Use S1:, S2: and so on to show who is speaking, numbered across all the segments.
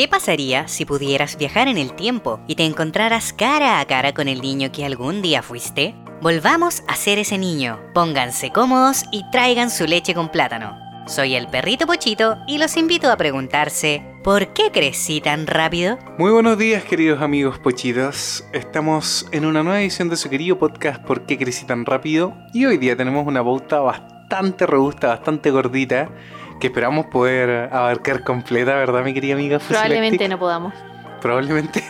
S1: ¿Qué pasaría si pudieras viajar en el tiempo y te encontraras cara a cara con el niño que algún día fuiste? Volvamos a ser ese niño. Pónganse cómodos y traigan su leche con plátano. Soy el perrito Pochito y los invito a preguntarse, ¿por qué crecí tan rápido?
S2: Muy buenos días queridos amigos pochitos, estamos en una nueva edición de su querido podcast ¿Por qué crecí tan rápido? Y hoy día tenemos una pauta bastante robusta, bastante gordita, que esperamos poder abarcar completa, ¿verdad mi querida amiga?
S3: Probablemente no podamos.
S2: Probablemente.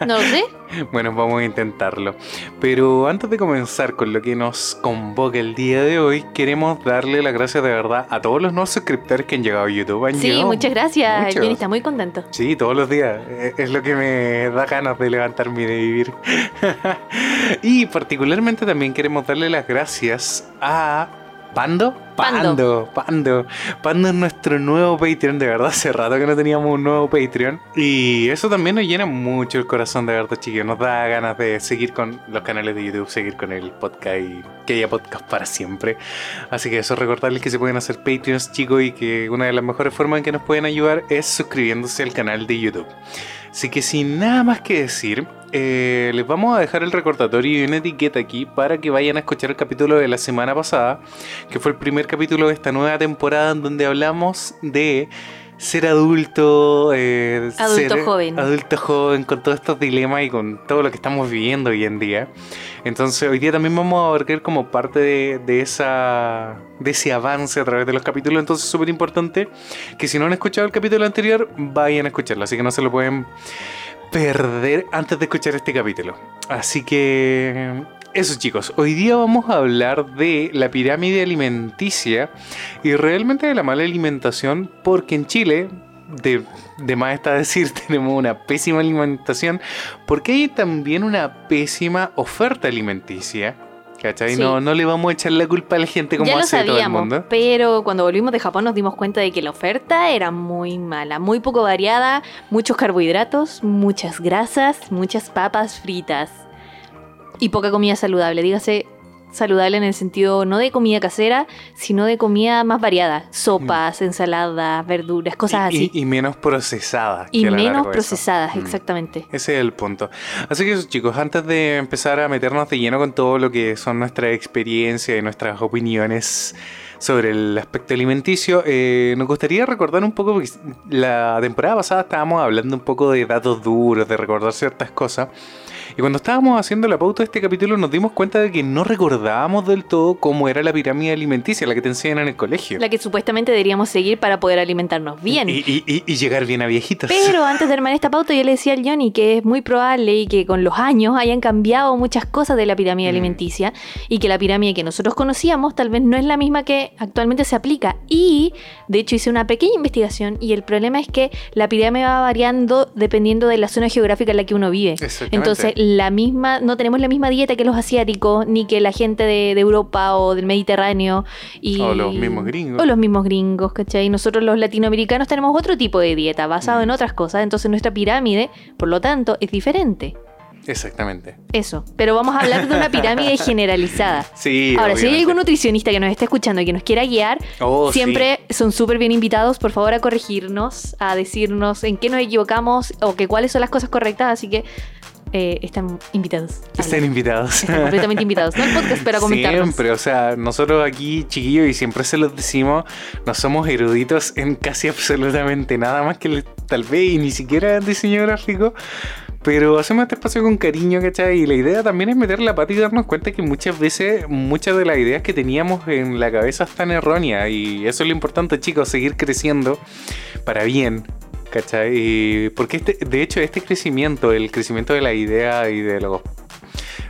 S3: No lo sé.
S2: Bueno, vamos a intentarlo. Pero antes de comenzar con lo que nos convoca el día de hoy, queremos darle las gracias de verdad a todos los nuevos suscriptores que han llegado a YouTube.
S3: Sí,
S2: llegado
S3: muchas gracias.
S2: muchos.
S3: El Jenny está muy contento.
S2: Sí, todos los días. Eh, Es lo que me da ganas de levantarme y de vivir. y particularmente también queremos darle las gracias a Pando.
S3: Pando.
S2: Pando, Pando. Pando es nuestro nuevo Patreon, de verdad. Hace rato que no teníamos un nuevo Patreon. Y eso también nos llena mucho el corazón, de verdad, chiquillos. Nos da ganas de seguir con los canales de YouTube, seguir con el podcast y que haya podcast para siempre. Así que eso, recordarles que se pueden hacer Patreons, chicos, y que una de las mejores formas en que nos pueden ayudar es suscribiéndose al canal de YouTube. Así que sin nada más que decir, eh, les vamos a dejar el recordatorio y una etiqueta aquí para que vayan a escuchar el capítulo de la semana pasada, que fue el primer capítulo de esta nueva temporada en donde hablamos de ser adulto, eh,
S3: Adulto
S2: ser
S3: joven.
S2: adulto joven, con todos estos dilemas y con todo lo que estamos viviendo hoy en día. Entonces hoy día también vamos a abarcar como parte de, de esa, de ese avance a través de los capítulos. Entonces es súper importante que si no han escuchado el capítulo anterior, vayan a escucharlo. Así que no se lo pueden perder antes de escuchar este capítulo. Así que eso chicos, hoy día vamos a hablar de la pirámide alimenticia y realmente de la mala alimentación porque en Chile, de, de más está decir, tenemos una pésima alimentación porque hay también una pésima oferta alimenticia. ¿Cachai?
S3: Sí.
S2: No, no le vamos a echar la culpa a la gente como
S3: ya lo
S2: hace todo el mundo.
S3: pero cuando volvimos de Japón nos dimos cuenta de que la oferta era muy mala, muy poco variada, muchos carbohidratos, muchas grasas, muchas papas fritas y poca comida saludable. Dígase saludable en el sentido no de comida casera, sino de comida más variada, sopas, ensaladas, verduras, cosas.
S2: Y-
S3: así.
S2: Y, y menos procesadas.
S3: Y, menos
S2: eso.
S3: procesadas,
S2: Mm.
S3: exactamente.
S2: Ese es el punto. Así que eso, chicos, antes de empezar a meternos de lleno con todo lo que son nuestras experiencias y nuestras opiniones sobre el aspecto alimenticio, eh, nos gustaría recordar un poco, porque la temporada pasada estábamos hablando un poco de datos duros, de recordar ciertas cosas. Y cuando estábamos haciendo la pauta de este capítulo nos dimos cuenta de que no recordábamos del todo cómo era la pirámide alimenticia, la que te enseñan en el colegio.
S3: La que supuestamente deberíamos seguir para poder alimentarnos bien.
S2: Y, y- y- y llegar bien a viejitos.
S3: Pero antes de armar esta pauta, yo le decía al Johnny que es muy probable y que con los años hayan cambiado muchas cosas de la pirámide
S2: Mm.
S3: alimenticia y que la pirámide que nosotros conocíamos tal vez no es la misma que actualmente se aplica. Y de hecho hice una pequeña investigación y el problema es que la pirámide va variando dependiendo de la zona geográfica en la que uno vive. Entonces, la misma, no tenemos la misma dieta que los asiáticos, ni que la gente de, de Europa o del Mediterráneo. Y,
S2: O los mismos gringos.
S3: O los mismos gringos, ¿cachai? Nosotros los latinoamericanos tenemos otro tipo de dieta basado
S2: Mm.
S3: en otras cosas. Entonces nuestra pirámide, por lo tanto, es diferente.
S2: Exactamente.
S3: Eso. Pero vamos a hablar de una pirámide generalizada.
S2: Sí.
S3: Ahora, si hay algún nutricionista que nos esté escuchando y que nos quiera guiar,
S2: Oh, sí.
S3: siempre son súper bien invitados, por favor, a corregirnos, a decirnos en qué nos equivocamos o que cuáles son las cosas correctas. Así que eh, están invitados.
S2: Están invitados.
S3: Están completamente invitados. No al podcast, pero a comentarnos.
S2: Siempre, o sea, nosotros aquí, chiquillos, y siempre se los decimos, no somos eruditos en casi absolutamente nada más que tal vez y ni siquiera diseño gráfico. Pero hacemos este espacio con cariño, ¿cachai? Y la idea también es meter la pata y darnos cuenta que muchas veces, muchas de las ideas que teníamos en la cabeza están erróneas. Y eso es lo importante, chicos, seguir creciendo para bien. ¿Cachai? Y porque este, de hecho, este crecimiento, el crecimiento de la idea y de los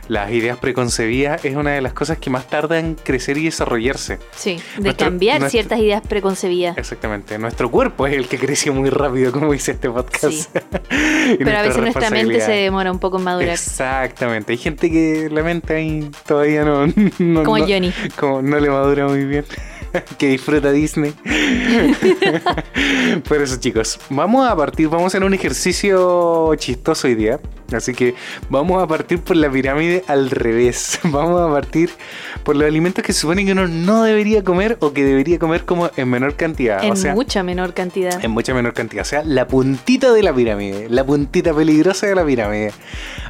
S2: las ideas preconcebidas es una de las cosas que más tarda en crecer y desarrollarse.
S3: Sí, de
S2: Nuestro-
S3: cambiar
S2: nuestro-
S3: ciertas ideas preconcebidas.
S2: Exactamente. Nuestro cuerpo es el que creció muy rápido, como dice este podcast.
S3: Sí. Pero a veces nuestra mente se demora un poco en madurar.
S2: Exactamente. Hay gente que la mente ahí todavía no. no
S3: Como
S2: no,
S3: Johnny.
S2: como no le madura muy bien. que disfruta Disney. Por eso, chicos, vamos a partir, vamos a hacer un ejercicio chistoso hoy día. Así que vamos a partir por la pirámide al revés. Vamos a partir por los alimentos que se supone que uno no debería comer o que debería comer como en menor cantidad.
S3: En
S2: o sea,
S3: mucha menor cantidad.
S2: en mucha menor cantidad. O sea, la puntita de la pirámide. La puntita peligrosa de la pirámide.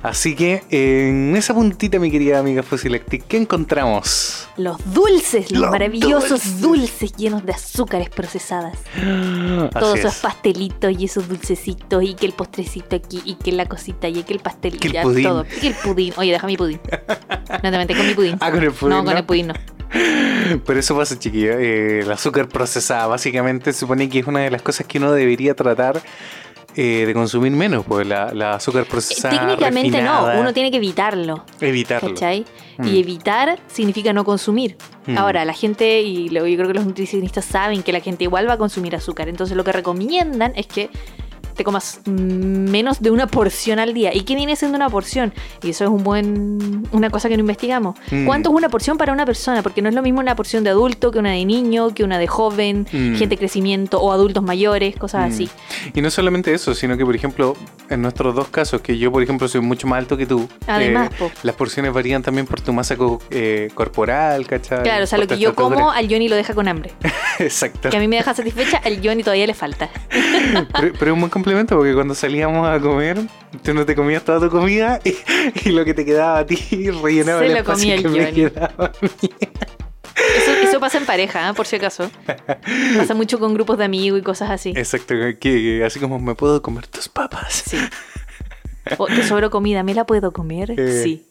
S2: Así que en esa puntita, mi querida amiga Fusilactic, ¿qué encontramos?
S3: Los dulces, los,
S2: Los
S3: maravillosos
S2: dulces.
S3: llenos de azúcares procesadas.
S2: Así
S3: Todos esos
S2: es.
S3: pastelitos y esos dulcecitos y que el postrecito aquí y que la cosita y que el pastel
S2: Que
S3: y
S2: el
S3: ya
S2: pudín.
S3: todo. Y que el pudín. Oye, deja mi pudín. No te metes con mi pudín.
S2: Ah, con el pudín,
S3: No, con
S2: ¿no?
S3: el pudín no.
S2: Pero eso pasa, chiquillo. Eh, el azúcar procesada, básicamente, supone que es una de las cosas que uno debería tratar eh, de consumir menos, pues la, la azúcar procesada.
S3: Eh, Técnicamente
S2: refinada,
S3: no, uno tiene que evitarlo.
S2: evitarlo.
S3: ¿Cachai?
S2: Mm.
S3: Y evitar significa no consumir.
S2: Mm.
S3: Ahora, la gente, y lo- yo creo que los nutricionistas saben que la gente igual va a consumir azúcar. Entonces, lo que recomiendan es que te comas mm, menos de una porción al día. ¿Y qué viene siendo una porción? Y eso es un buen una cosa que no investigamos.
S2: Mm.
S3: ¿Cuánto es una porción para una persona? Porque no es lo mismo una porción de adulto que una de niño, que una de joven,
S2: Mm.
S3: gente de crecimiento o adultos mayores, cosas
S2: Mm.
S3: así.
S2: Y no solamente eso, sino que, por ejemplo, en nuestros dos casos, que yo, por ejemplo, soy mucho más alto que tú,
S3: Además,
S2: eh,
S3: po.
S2: las porciones varían también por tu masa co- eh, corporal, ¿cachai?
S3: Claro, o sea, lo que yo como, al Johnny lo deja con hambre.
S2: Exacto.
S3: Que a mí me deja satisfecha, al Johnny todavía le falta.
S2: Pero, pero es un buen complemento porque cuando salíamos a comer, tú no te comías toda tu comida y, y lo que te quedaba a ti rellenaba
S3: Se
S2: el
S3: lo
S2: espacio
S3: comía el
S2: que me
S3: Johnny.
S2: quedaba.
S3: Eso, eso pasa en pareja, ¿eh? por si acaso. Pasa mucho con grupos de amigos y cosas así.
S2: Exacto, que así como me puedo comer tus papas.
S3: Sí. O te sobró comida, ¿me la puedo comer?
S2: Eh.
S3: Sí.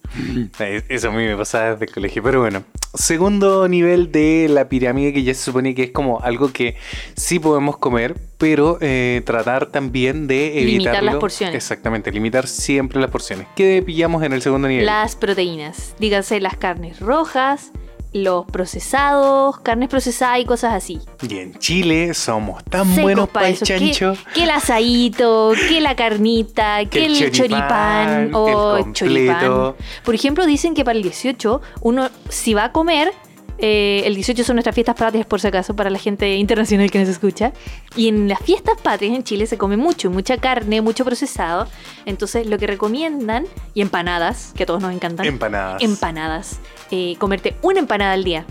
S2: Eso a mí me pasaba desde el colegio, pero bueno. Segundo nivel de la pirámide que ya se supone que es como algo que sí podemos comer, pero eh, tratar también de evitarlo.
S3: Limitar las porciones.
S2: Exactamente, limitar siempre las porciones. ¿Qué pillamos en el segundo nivel?
S3: Las proteínas, dígase las carnes rojas, los procesados, carnes procesadas y cosas así.
S2: Y en Chile somos tan
S3: Secos
S2: buenos
S3: pa'
S2: para el
S3: eso. ¿Qué-
S2: chancho.
S3: Que, el asadito, que la carnita, que, el, choripán, o
S2: el completo.
S3: choripán. Por ejemplo, dicen que para el 18, uno si va a comer, eh, el 18 son nuestras fiestas patrias, por si acaso, para la gente internacional que nos escucha. Y en las fiestas patrias en Chile se come mucho, mucha carne, mucho procesado. Entonces, lo que recomiendan, y empanadas, que a todos nos encantan.
S2: Empanadas.
S3: empanadas. Eh, comerte una empanada al día.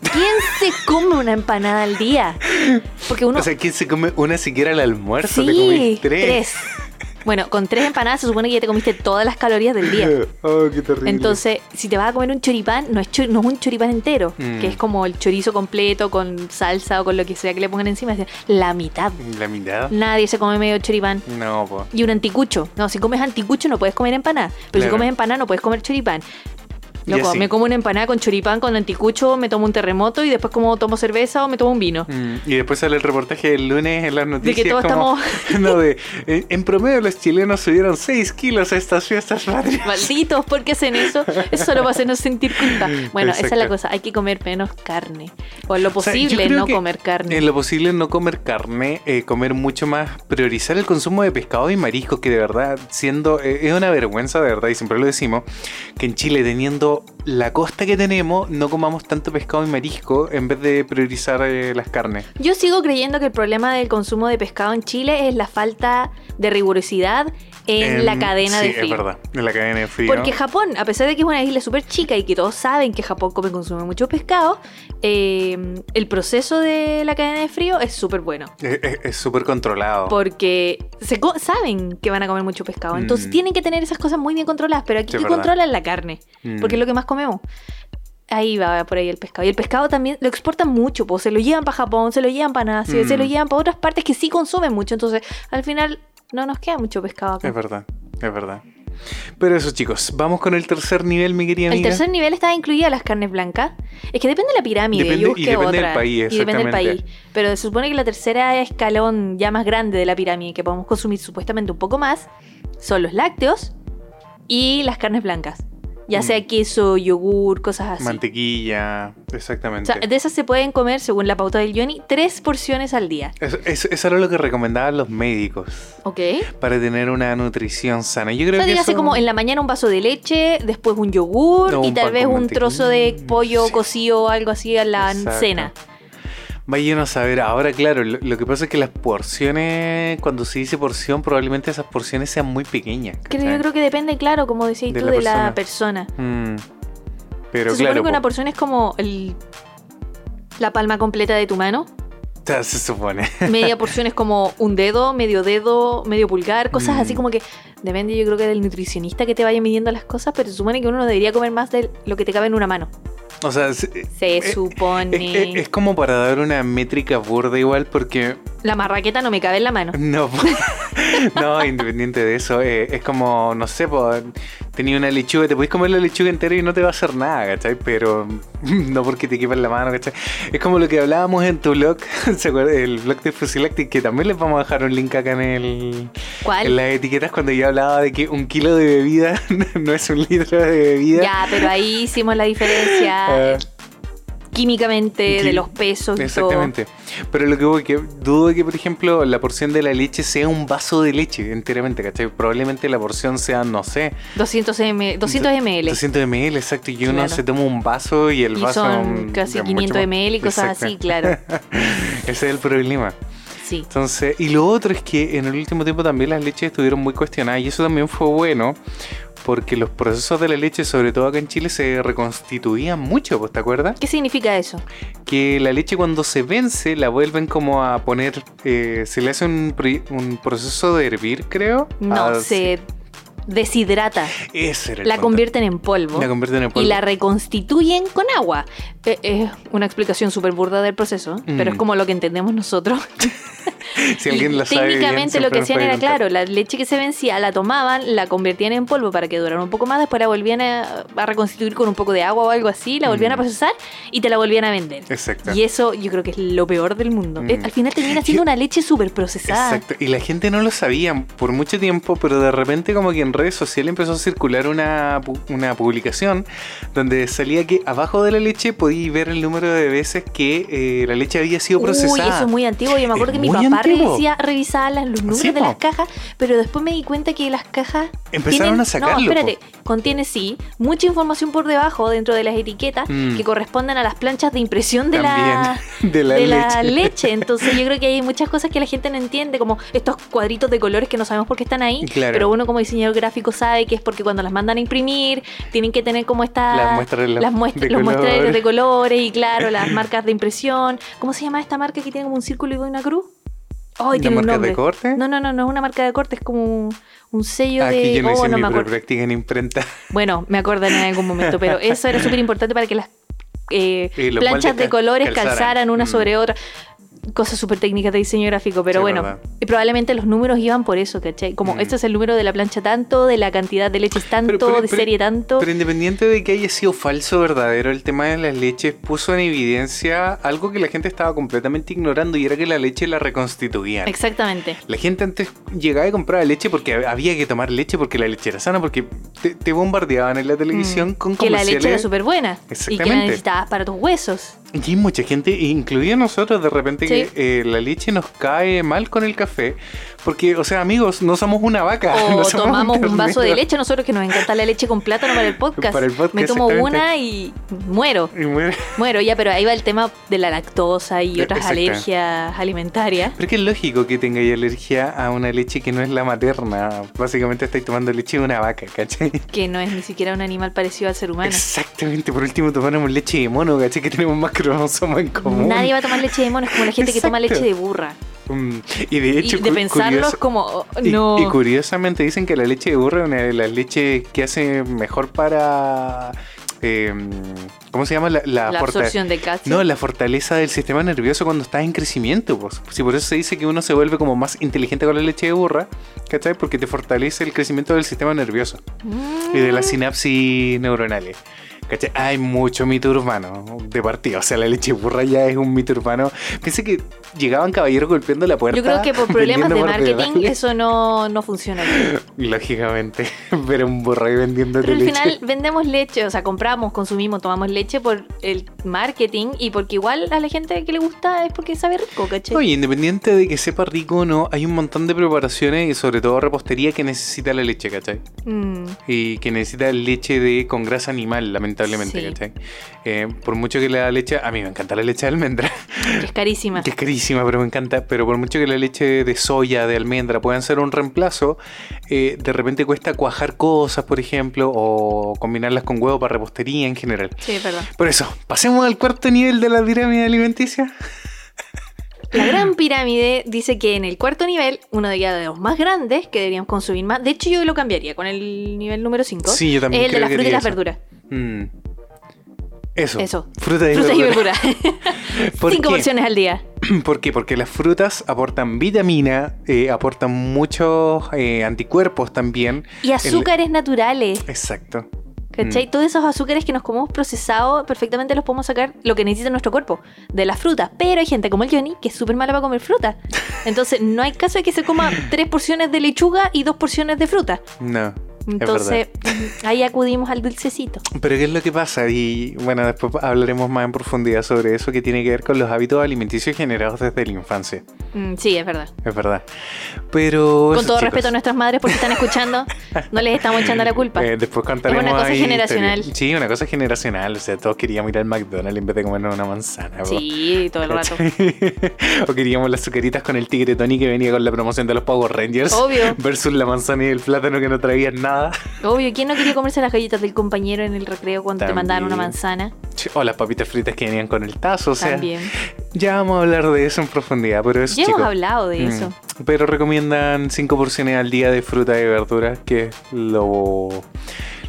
S3: ¿Quién se come una empanada al día? Porque uno.
S2: O sea, ¿quién se come una siquiera al almuerzo? Te
S3: sí,
S2: comís tres.
S3: Bueno, con tres empanadas se supone que ya te comiste todas las calorías del día.
S2: oh, qué terrible.
S3: Entonces, si te vas a comer un choripán, no es, no es un choripán entero,
S2: Mm.
S3: que es como el chorizo completo con salsa o con lo que sea que le pongan encima. es La mitad.
S2: ¿La mitad?
S3: Nadie se come medio choripán.
S2: No, pues.
S3: Y un anticucho. No, si comes anticucho no puedes comer empanada. Pero si comes empanada no puedes comer choripán. Loco, me como una empanada con choripán, con anticucho, me tomo un terremoto y después como tomo cerveza o me tomo un vino.
S2: Mm, Y después sale el reportaje del lunes en las noticias.
S3: todos
S2: como, no, de, eh, en promedio los chilenos subieron 6 kilos a estas fiestas patrias.
S3: Malditos, ¿por qué hacen eso? Eso solo va a hacernos sentir culpa. Bueno, esa es la cosa, hay que comer menos carne. O en lo
S2: O sea, yo
S3: posible no
S2: que
S3: comer carne.
S2: En lo posible no comer carne, eh, comer mucho más, priorizar el consumo de pescado y mariscos, que de verdad, siendo, eh, es una vergüenza de verdad, y siempre lo decimos, que en Chile teniendo う。La costa que tenemos, no comamos tanto pescado y marisco en vez de priorizar eh, las carnes.
S3: Yo sigo creyendo que el problema del consumo de pescado en Chile es la falta de rigurosidad en, la cadena
S2: sí,
S3: de frío.
S2: es verdad, en la cadena de frío.
S3: Porque Japón, a pesar de que es una isla súper chica y que todos saben que Japón come y consume mucho pescado, eh, el proceso de la cadena de frío es súper bueno.
S2: Es- súper controlado.
S3: Porque se co- saben que van a comer mucho pescado. Entonces
S2: Mm.
S3: tienen que tener esas cosas muy bien controladas. Pero aquí
S2: Sí,
S3: que controlan la carne.
S2: Mm.
S3: Porque es lo que más comemos. Ahí va por ahí el pescado. Y el pescado también lo exportan mucho. Pues se lo llevan para Japón, se lo llevan para Asia, se lo
S2: Mm.
S3: llevan para otras partes que sí consumen mucho. Entonces al final no nos queda mucho pescado acá.
S2: Es verdad, es verdad. Pero eso, chicos, vamos con el tercer nivel, mi querida
S3: El
S2: amiga.
S3: tercer nivel está incluida las carnes blancas. Es que depende de la pirámide.
S2: Depende-
S3: yo
S2: y depende del
S3: otra.
S2: país,
S3: y depende del país. Pero se supone que la tercera escalón ya más grande de la pirámide que podemos consumir supuestamente un poco más son los lácteos y las carnes blancas. Ya
S2: Mm.
S3: sea queso, yogur, cosas así.
S2: Mantequilla,
S3: O
S2: exactamente.
S3: sea, de esas se pueden comer, según la pauta del Johnny, tres porciones al día.
S2: Eso, eso- eso era lo que recomendaban los médicos
S3: ¿Ok?
S2: para tener una nutrición sana. Yo
S3: O
S2: creo
S3: sea,
S2: que eso-
S3: como en la mañana un vaso de leche, después un yogur
S2: No,
S3: y
S2: un
S3: tal vez un trozo de pollo
S2: Sí.
S3: cocido o algo así a la
S2: Exacto.
S3: cena.
S2: Vaya a saber, ahora claro, lo, lo que pasa es que las porciones, cuando se dice porción, probablemente esas porciones sean muy pequeñas.
S3: Que yo creo que depende, claro, como decías
S2: De
S3: tú,
S2: la
S3: de la persona.
S2: Mm. Pero
S3: se supone que una
S2: po-
S3: porción es como el, la palma completa de tu mano.
S2: se supone.
S3: Media porción es como un dedo, medio dedo, medio pulgar, cosas
S2: Mm.
S3: así como que depende yo creo que del nutricionista que te vaya midiendo las cosas, pero se supone que uno no debería comer más de lo que te cabe en una mano.
S2: O sea, se-
S3: Se
S2: eh,
S3: supone.
S2: es, es- es como para dar una métrica burda igual porque
S3: La marraqueta no me cabe en la mano.
S2: no, no, independiente de eso, eh, es como, no sé, tenía una lechuga, te puedes comer la lechuga entera y no te va a hacer nada, ¿cachai? Pero no porque te quepa en la mano, ¿cachai? Es como lo que hablábamos en tu blog, ¿se acuerdan? El blog de Fusilactic, que también les vamos a dejar un link acá en el...
S3: ¿Cuál?
S2: En las etiquetas cuando yo hablaba de que un kilo de bebida no es un litro de bebida.
S3: Ya, pero ahí hicimos la diferencia
S2: Ah,
S3: químicamente de los pesos y
S2: Exactamente. Pero lo que voy que dudo que, por ejemplo, la porción de la leche sea un vaso de leche enteramente, ¿cachai? Probablemente la porción sea, no sé,
S3: todo. 200, m 200 ml.
S2: 200 ml, exacto. Y uno
S3: Claro.
S2: se toma un vaso y el
S3: Y
S2: vaso.
S3: son casi
S2: es mucho
S3: 500
S2: más-
S3: ml y cosas
S2: Exacto.
S3: así, claro.
S2: Ese es el problema.
S3: Sí.
S2: Entonces, y lo otro es que en el último tiempo también las leches estuvieron muy cuestionadas y eso también fue bueno porque los procesos de la leche, sobre todo acá en Chile, se reconstituían mucho, ¿pues te acuerdas?
S3: ¿Qué significa eso?
S2: que la leche cuando se vence la vuelven como a poner, eh, se le hace un, un proceso de hervir, creo.
S3: No,
S2: Ah,
S3: se deshidrata.
S2: Ese era el
S3: La
S2: punto.
S3: convierten en polvo.
S2: La convierten en polvo.
S3: Y la reconstituyen con agua. Eh, Es una explicación súper burda del proceso, pero
S2: Mm.
S3: es como lo que entendemos nosotros.
S2: si alguien lo sabe bien,
S3: técnicamente lo que hacían era,
S2: contar.
S3: claro, la leche que se vencía la tomaban, la convertían en polvo para que durara un poco más, después la volvían a, a reconstituir con un poco de agua o algo así, la volvían a
S2: Mm.
S3: procesar y te la volvían a vender.
S2: Exacto.
S3: Y eso yo creo que es lo peor del mundo.
S2: Mm.
S3: Al final termina siendo una leche súper procesada.
S2: Exacto, y la gente no lo sabía por mucho tiempo, pero de repente como que en redes sociales empezó a circular una, una publicación donde salía que abajo de la leche podías ver el número de veces que eh, la leche había sido procesada.
S3: Uy, eso es muy antiguo. Yo me acuerdo
S2: Es
S3: que mi papá revisía, revisaba las- los números
S2: Sí,
S3: de
S2: po.
S3: las cajas, pero después me di cuenta que las cajas.
S2: Empezaron
S3: tienen-
S2: a sacarlo,
S3: No, espérate, contiene sí mucha información por debajo dentro de las etiquetas
S2: Mm.
S3: que corresponden a las planchas de impresión de la.
S2: De la
S3: de la
S2: leche.
S3: leche. Entonces yo creo que hay muchas cosas que la gente no entiende, como estos cuadritos de colores que no sabemos por qué están ahí,
S2: Claro.
S3: pero uno como diseñador gráfico sabe que es porque cuando las mandan a imprimir tienen que tener como esta
S2: Las muestras,
S3: las muestra-
S2: de
S3: los
S2: color.
S3: de colores y claro, las marcas de impresión. ¿Cómo se llama esta marca que tiene como un círculo y una cruz? Ay,
S2: ¿La
S3: tiene un
S2: marca
S3: nombre.
S2: de corte?
S3: No, no, no, no es una marca de corte, es como un, sello
S2: Ah,
S3: de.
S2: yo no
S3: oh,
S2: hice
S3: no
S2: mi
S3: me acuerdo.
S2: en imprenta.
S3: Bueno, me acordaré en algún momento, pero eso era súper importante para que las eh, planchas de colores
S2: calzaran.
S3: calzaran, una
S2: Mm.
S3: sobre otra. Cosas súper técnicas de diseño gráfico, pero
S2: Sí,
S3: bueno,
S2: verdad.
S3: y probablemente los números iban por eso, ¿cachai? Como
S2: Mm.
S3: este es el número de la plancha tanto, de la cantidad de leches tanto,
S2: Pero- pero-
S3: de
S2: pero-
S3: serie tanto.
S2: Pero independiente de que haya sido falso o verdadero, el tema de las leches puso en evidencia algo que la gente estaba completamente ignorando y era que la leche la reconstituían.
S3: Exactamente.
S2: La gente antes llegaba y compraba leche porque había que tomar leche porque la leche era sana, porque te, te bombardeaban en la televisión
S3: Mm.
S2: con
S3: que la
S2: comerciales.
S3: leche era súper buena y que la necesitabas para tus huesos.
S2: Y hay mucha gente, incluida nosotros, de repente
S3: Sí.
S2: que eh, la leche nos cae mal con el café. Porque, o sea, amigos, no somos una vaca.
S3: O
S2: no
S3: tomamos un vaso de leche, nosotros que nos encanta la leche con plátano para el podcast.
S2: Para el podcast,
S3: Me tomo una y muero.
S2: Y muere.
S3: Muero, ya, pero ahí va el tema de la lactosa y otras
S2: Exacto.
S3: alergias alimentarias.
S2: Pero es que es lógico que tengáis alergia a una leche que no es la materna. Básicamente estáis tomando leche de una vaca, ¿cachai?
S3: Que no es ni siquiera un animal parecido al ser humano.
S2: Exactamente, por último tomamos leche de mono, ¿cachai? Que tenemos más cromosomas en común.
S3: Nadie va a tomar leche de mono, es como la gente que toma leche de burra.
S2: Mm, Y de hecho,
S3: y de pensarlo es como, oh, no.
S2: Y, curiosamente dicen que la leche de burro es una de las leches que hace mejor para... eh, ¿Cómo se llama? La, la
S3: la
S2: forta-
S3: absorción de calcio.
S2: No, la fortaleza del sistema nervioso cuando estás en crecimiento. Pues. Si por eso se dice que uno se vuelve como más inteligente con la leche de burra, ¿cachai? Porque te fortalece el crecimiento del sistema nervioso
S3: Mm.
S2: y de las sinapsis neuronales. ¿Cachai? Hay mucho mito urbano de partida. O sea, la leche de burra ya es un mito urbano. Pensé que llegaban caballeros golpeando la puerta.
S3: Yo creo que por problemas de marketing
S2: debajo.
S3: eso no, no funciona.
S2: Lógicamente. Pero un burro ahí vendiendo
S3: Pero al
S2: leche.
S3: final vendemos leche, o sea, compramos, consumimos, tomamos leche por el marketing y porque igual a la gente que le gusta es porque sabe rico, ¿cachai?
S2: Oye, independiente de que sepa rico o no, hay un montón de preparaciones y sobre todo repostería que necesita la leche, ¿cachai?
S3: Mm,
S2: y que necesita leche de con grasa animal, lamentablemente,
S3: Sí.
S2: ¿cachai? Eh, por mucho que la leche, a mí me encanta la leche de almendra,
S3: Que es carísima.
S2: Que es carísima, pero me encanta. Pero por mucho que la leche de soya, de almendra puedan ser un reemplazo, eh, de repente cuesta cuajar cosas, por ejemplo, o combinarlas con huevo para repostería en general.
S3: Sí, es verdad.
S2: Por eso, pasemos al cuarto nivel de la pirámide alimenticia.
S3: La gran pirámide dice que en el cuarto nivel, uno de los más grandes que deberíamos consumir más, de hecho yo lo cambiaría con el nivel número 5,
S2: Sí, yo también
S3: el de las frutas y las verduras.
S2: Mm. Eso.
S3: Eso.
S2: Fruta y
S3: Frutas y
S2: verdura.
S3: verduras.
S2: ¿Por
S3: Cinco
S2: qué?
S3: porciones al día.
S2: ¿Por qué? Porque las frutas aportan vitamina, eh, aportan muchos eh, anticuerpos también.
S3: Y azúcares naturales.
S2: Exacto.
S3: ¿Cachai?
S2: Mm.
S3: Todos esos azúcares que nos comemos procesados, perfectamente los podemos sacar lo que necesita nuestro cuerpo, de las frutas. Pero hay gente como el Johnny que es súper mala para comer fruta. Entonces, no hay caso de que se coma tres porciones de lechuga y dos porciones de fruta.
S2: No.
S3: Entonces, ahí acudimos al dulcecito.
S2: Pero ¿qué es lo que pasa? Y bueno, después hablaremos más en profundidad sobre eso que tiene que ver con los hábitos alimenticios generados desde la infancia.
S3: Mm, sí, es verdad.
S2: Es verdad. Pero...
S3: Con todo
S2: chicos.
S3: respeto a nuestras madres porque están escuchando, no les estamos echando la culpa.
S2: Eh, después contaremos
S3: Es una cosa
S2: ahí
S3: generacional.
S2: historias. Sí, una cosa generacional. O sea, todos queríamos ir al McDonald's en vez de comernos una manzana. po.
S3: Sí, todo el rato.
S2: o queríamos las azucaritas con el tigre Tony que venía con la promoción de los Power Rangers.
S3: Obvio.
S2: Versus la manzana y el plátano que no traían nada.
S3: Obvio, ¿quién no quería comerse las galletas del compañero en el recreo cuando te mandaban una manzana?
S2: O las papitas fritas que venían con el tazo. O sea,
S3: También.
S2: ya vamos a hablar de eso en profundidad. Pero eso,
S3: Ya hemos hablado de
S2: mm,
S3: eso.
S2: Pero recomiendan 5 porciones al día de fruta y verduras, que es lo,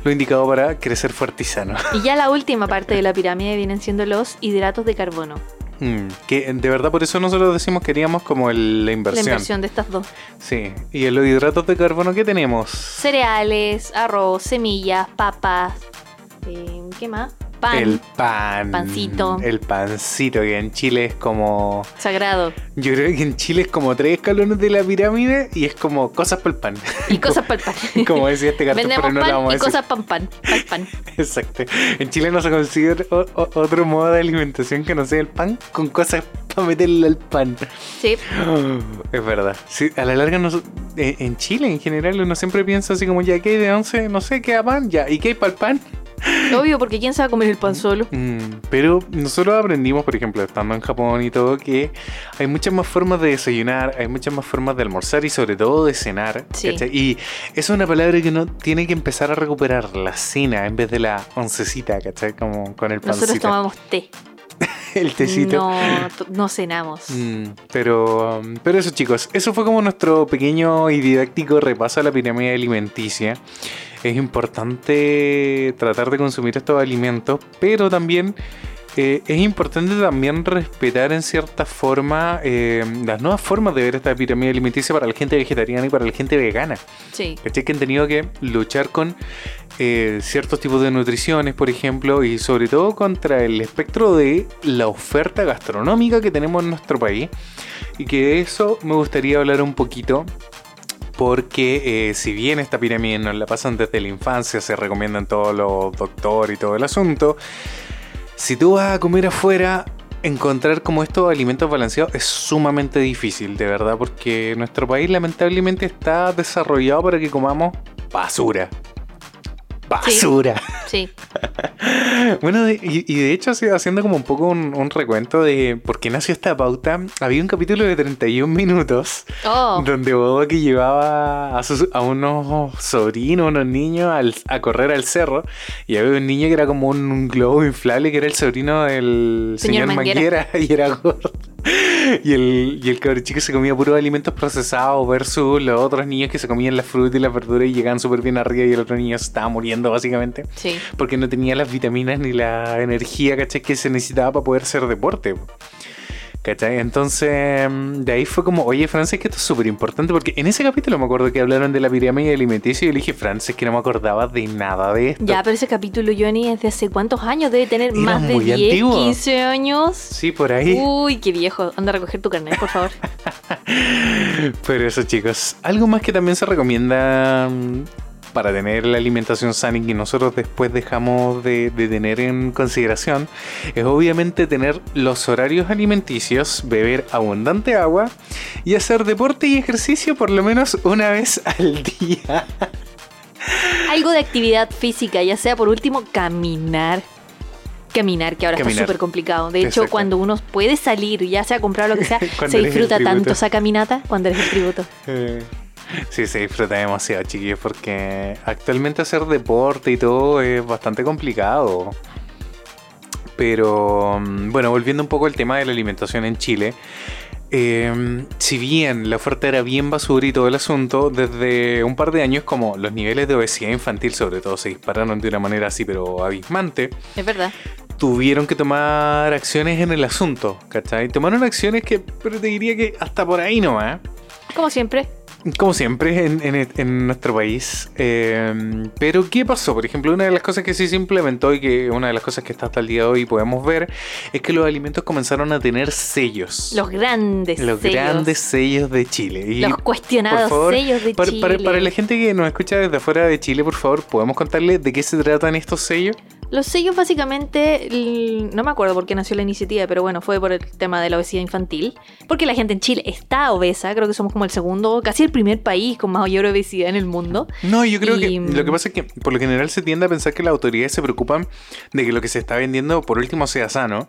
S2: lo indicado para crecer fuerte y sano.
S3: Y ya la última parte de la pirámide vienen siendo los hidratos de carbono.
S2: Mm, que de verdad por eso nosotros decimos que queríamos como el- la
S3: La
S2: inversión.
S3: inversión de estas dos.
S2: Sí. Y en los hidratos de carbono que tenemos.
S3: Cereales, arroz, semillas, papas. eh, ¿Qué más? Pan.
S2: El pan.
S3: Pancito.
S2: El pancito, que en Chile es como.
S3: Sagrado.
S2: Yo creo que en Chile es como tres escalones de la pirámide y es como cosas para el pan.
S3: Y cosas para el pan.
S2: como decía este cartón,
S3: Vendemos
S2: pero no
S3: pan
S2: vamos a
S3: y
S2: decir.
S3: cosas pan pan. Pan pan.
S2: Exacto. En Chile no se o- o- otro modo de alimentación que no sea el pan con cosas para meterle al pan.
S3: Sí.
S2: Es verdad. Sí, a la larga, nos- eh, en Chile en general uno siempre piensa así como, ya, ¿qué hay de once? No sé, ¿qué a pan? Ya, ¿y qué hay para el pan?
S3: Obvio, porque ¿quién a comer el pan solo?
S2: Mm, pero nosotros aprendimos, por ejemplo, estando en Japón y todo, que hay muchas más formas de desayunar, hay muchas más formas de almorzar y sobre todo de cenar.
S3: Sí.
S2: Y es una palabra que uno tiene que empezar a recuperar, la cena, en vez de la oncecita, ¿cachai? Como con el
S3: Nosotros
S2: pancito.
S3: tomamos té.
S2: el tecito.
S3: No, no cenamos.
S2: Mm, pero, pero eso chicos, eso fue como nuestro pequeño y didáctico repaso a la pirámide alimenticia. Es importante tratar de consumir estos alimentos, pero también eh, es importante también respetar en cierta forma eh, las nuevas formas de ver esta pirámide alimenticia para la gente vegetariana y para la gente vegana.
S3: Sí.
S2: ¿Cachai? Que han tenido que luchar con eh, ciertos tipos de nutriciones, por ejemplo, y sobre todo contra el espectro de la oferta gastronómica que tenemos en nuestro país. Y que de eso me gustaría hablar un poquito. Porque eh, si bien esta pirámide nos la pasan desde la infancia, se recomiendan todos los doctores y todo el asunto, si tú vas a comer afuera, encontrar como estos alimentos balanceados es sumamente difícil, de verdad, porque nuestro país lamentablemente está desarrollado para que comamos basura. Basura.
S3: Sí.
S2: Bueno, de- y, y de hecho, haciendo como un poco un, un recuento de por qué nació esta pauta, había un capítulo de 31 minutos
S3: Oh,
S2: donde que llevaba a, sus- a unos sobrinos, unos niños al- a correr al cerro y había un niño que era como un, un globo inflable que era el sobrino del
S3: Señor
S2: señor,
S3: Manguera.
S2: Manguera y era gordo. Y el, y el cabrón chico se comía puros alimentos procesados versus los otros niños que se comían las frutas y las verduras y llegaban súper bien arriba y el otro niño se estaba muriendo básicamente
S3: sí.
S2: porque no tenía las vitaminas ni la energía, ¿cachai? Que se necesitaba para poder hacer deporte. ¿Cachai? Entonces, mm, de ahí fue como, oye, Francis, que esto es súper importante, porque en ese capítulo me acuerdo que hablaron de la pirámide alimenticia y yo le dije, Francis, que no me acordaba de nada de esto.
S3: Ya, pero ese capítulo, Johnny, es de hace cuántos años? Debe tener
S2: Era
S3: más de
S2: muy
S3: 10,
S2: antiguo.
S3: 15 años.
S2: Sí, por ahí.
S3: Uy, qué viejo. Anda a recoger tu carnet, por favor.
S2: Pero eso, chicos, algo más que también se recomienda mm, para tener la alimentación sana y que nosotros después dejamos de, de tener en consideración es obviamente tener los horarios alimenticios, beber abundante agua y hacer deporte y ejercicio por lo menos una vez al día.
S3: Algo de actividad física, ya sea por último caminar. Caminar, que ahora
S2: Caminar.
S3: está súper complicado. De hecho,
S2: Exacto.
S3: cuando uno puede salir, ya sea comprar lo que sea, se disfruta tanto esa caminata cuando eres el tributo.
S2: Eh, Sí, se disfruta demasiado, chiquillos, porque actualmente hacer deporte y todo es bastante complicado. Pero, mm, bueno, volviendo un poco al tema de la alimentación en Chile. eh, si bien la oferta era bien basura y todo el asunto, desde un par de años como los niveles de obesidad infantil sobre todo se dispararon de una manera así pero abismante,
S3: Es verdad.
S2: tuvieron que tomar acciones en el asunto, ¿cachai? Tomaron acciones que, pero te diría que hasta por ahí nomás.
S3: Como siempre.
S2: Como siempre en, en- en nuestro país. Eh, pero, ¿qué pasó? Por ejemplo, una de las cosas que sí se implementó y que una de las cosas que está hasta el día de hoy podemos ver es que los alimentos comenzaron a tener sellos.
S3: Los grandes
S2: Los
S3: sellos.
S2: grandes sellos de Chile. Y,
S3: los cuestionados
S2: favor,
S3: sellos de
S2: para,
S3: Chile.
S2: para- para la gente que nos escucha desde afuera de Chile, por favor, ¿podemos contarle de qué se tratan estos sellos?
S3: Los sellos básicamente, no me acuerdo por qué nació la iniciativa, pero bueno, fue por el tema de la obesidad infantil. Porque la gente en Chile está obesa, creo que somos como el segundo, casi el primer país con mayor obesidad en el mundo.
S2: No, yo creo que
S3: Y,
S2: lo que
S3: mm,
S2: pasa es que por lo general se tiende a pensar que las autoridades se preocupan de que lo que se está vendiendo por último sea sano.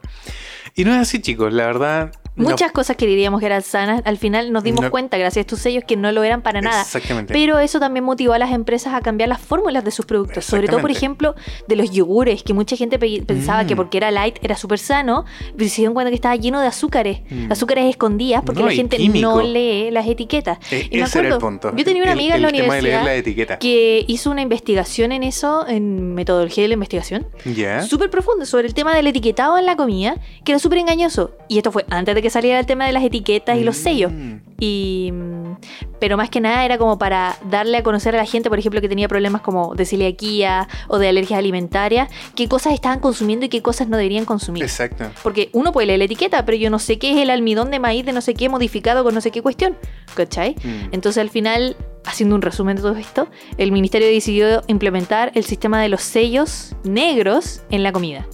S2: Y no es así, chicos, la verdad. No-
S3: Muchas cosas que diríamos que eran sanas, al final nos dimos
S2: No.
S3: cuenta, gracias a estos sellos, que no lo eran para nada.
S2: Exactamente.
S3: Pero eso también motivó a las empresas a cambiar las fórmulas de sus productos. Sobre todo, por ejemplo, de los yogures, que mucha gente pe- pensaba
S2: Mm.
S3: que porque era light era súper sano, pero se dieron cuenta que estaba lleno de azúcares.
S2: Mm.
S3: Azúcares escondidas porque
S2: No,
S3: la gente
S2: químico.
S3: no lee las etiquetas.
S2: E-
S3: y me
S2: ese era el
S3: acuerdo,
S2: punto.
S3: yo tenía una
S2: El-
S3: amiga en la
S2: el de leer
S3: universidad
S2: la
S3: que hizo una investigación en eso, en metodología de la investigación,
S2: ¿Ya?
S3: súper profunda sobre el tema del etiquetado en la comida, que era súper engañoso. Y esto fue antes de que saliera el tema de las etiquetas y los sellos.
S2: Mm.
S3: Y, mm, pero más que nada era como para darle a conocer a la gente, por ejemplo, que tenía problemas como de celiaquía o de alergias alimentarias, qué cosas estaban consumiendo y qué cosas no deberían consumir.
S2: Exacto.
S3: Porque uno puede leer la etiqueta, pero yo no sé qué es el almidón de maíz de no sé qué modificado con no sé qué cuestión. ¿Cachai?
S2: Mm.
S3: Entonces al final, haciendo un resumen de todo esto, el ministerio decidió implementar el sistema de los sellos negros en la comida.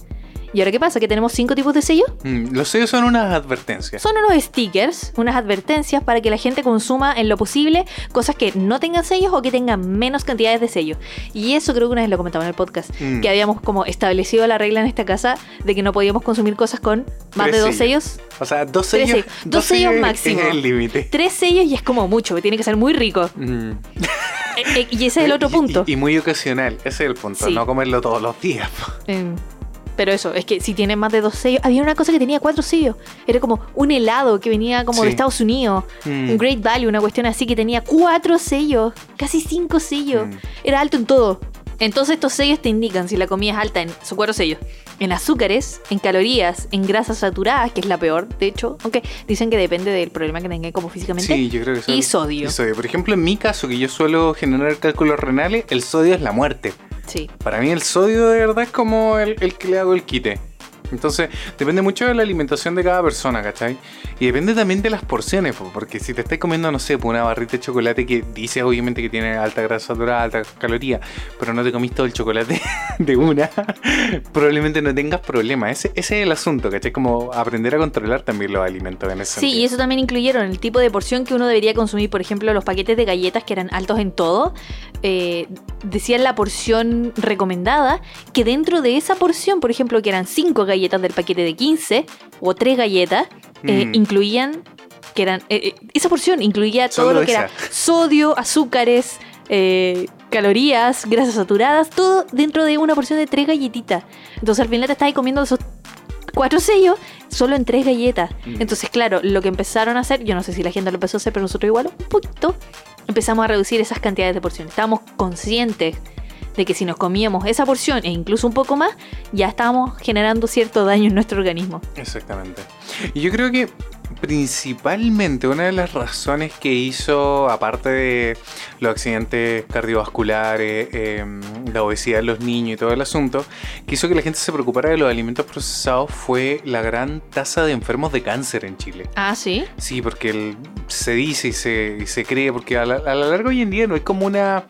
S3: ¿Y ahora qué pasa? Que tenemos cinco tipos de sellos.
S2: Mm, Los sellos son unas advertencias.
S3: Son unos stickers, unas advertencias para que la gente consuma en lo posible cosas que no tengan sellos o que tengan menos cantidades de sellos. Y eso creo que una vez lo comentaba en el podcast,
S2: Mm.
S3: que habíamos como establecido la regla en esta casa de que no podíamos consumir cosas con más
S2: Tres
S3: de dos
S2: sellos.
S3: sellos.
S2: O sea, dos sellos.
S3: Dos sellos máximo.
S2: Es el límite.
S3: Tres sellos y es como mucho, tiene que ser muy rico.
S2: Mm.
S3: Eh, eh, y ese es el otro
S2: Y-
S3: punto.
S2: Y, y muy ocasional. Ese es el punto.
S3: Sí.
S2: No comerlo todos los días.
S3: Pero eso, es que si tiene más de dos sellos. Había una cosa que tenía cuatro sellos. Era como un helado que venía como de. Estados Unidos.
S2: Mm.
S3: Un Great Value, una cuestión así que tenía cuatro sellos. Casi cinco sellos.
S2: Mm.
S3: Era alto en todo. Entonces estos sellos te indican si la comida es alta en. Son cuatro sellos. En azúcares, en calorías, en grasas saturadas, que es la peor, de hecho. Aunque dicen que depende del problema que tenga como físicamente.
S2: Sí, yo creo que
S3: Y sodio.
S2: Y sodio. Por ejemplo, en mi caso, que yo suelo generar cálculos renales, el sodio es la muerte.
S3: Sí.
S2: Para mí el sodio de verdad es como el, el que le hago el quite. Entonces, depende mucho de la alimentación de cada persona, ¿cachai? Y depende también de las porciones, po, porque si te estás comiendo, no sé, una barrita de chocolate que dice obviamente que tiene alta grasa saturada, alta caloría, pero no te comiste todo el chocolate de una, probablemente no tengas problema. Ese, ese es el asunto, ¿cachai? Como aprender a controlar también los alimentos en ese
S3: Sí,
S2: sentido.
S3: y eso también incluyeron el tipo de porción que uno debería consumir. Por ejemplo, los paquetes de galletas que eran altos en todo. eh, decían la porción recomendada, que dentro de esa porción, por ejemplo, que eran 5 galletas del paquete de 15 o 3 galletas, eh,
S2: Mm.
S3: incluían, que eran, eh, eh, esa porción incluía todo
S2: Solo
S3: lo que era sodio, azúcares, eh, calorías, grasas saturadas, todo dentro de una porción de 3 galletitas. Entonces al final te estás comiendo esos cuatro sellos solo en tres galletas.
S2: Mm.
S3: Entonces, claro, lo que empezaron a hacer, yo no sé si la gente lo empezó a hacer, pero nosotros igual un poquito, empezamos a reducir esas cantidades de porciones. Estábamos conscientes de que si nos comíamos esa porción e incluso un poco más, ya estábamos generando cierto daño en nuestro organismo.
S2: Exactamente. Y yo creo que principalmente una de las razones que hizo, aparte de los accidentes cardiovasculares, eh, la obesidad de los niños y todo el asunto, que hizo que la gente se preocupara de los alimentos procesados fue la gran tasa de enfermos de cáncer en Chile.
S3: Ah, sí.
S2: Sí, porque el- se dice y se, y se cree, porque a la, a la larga hoy en día no hay como una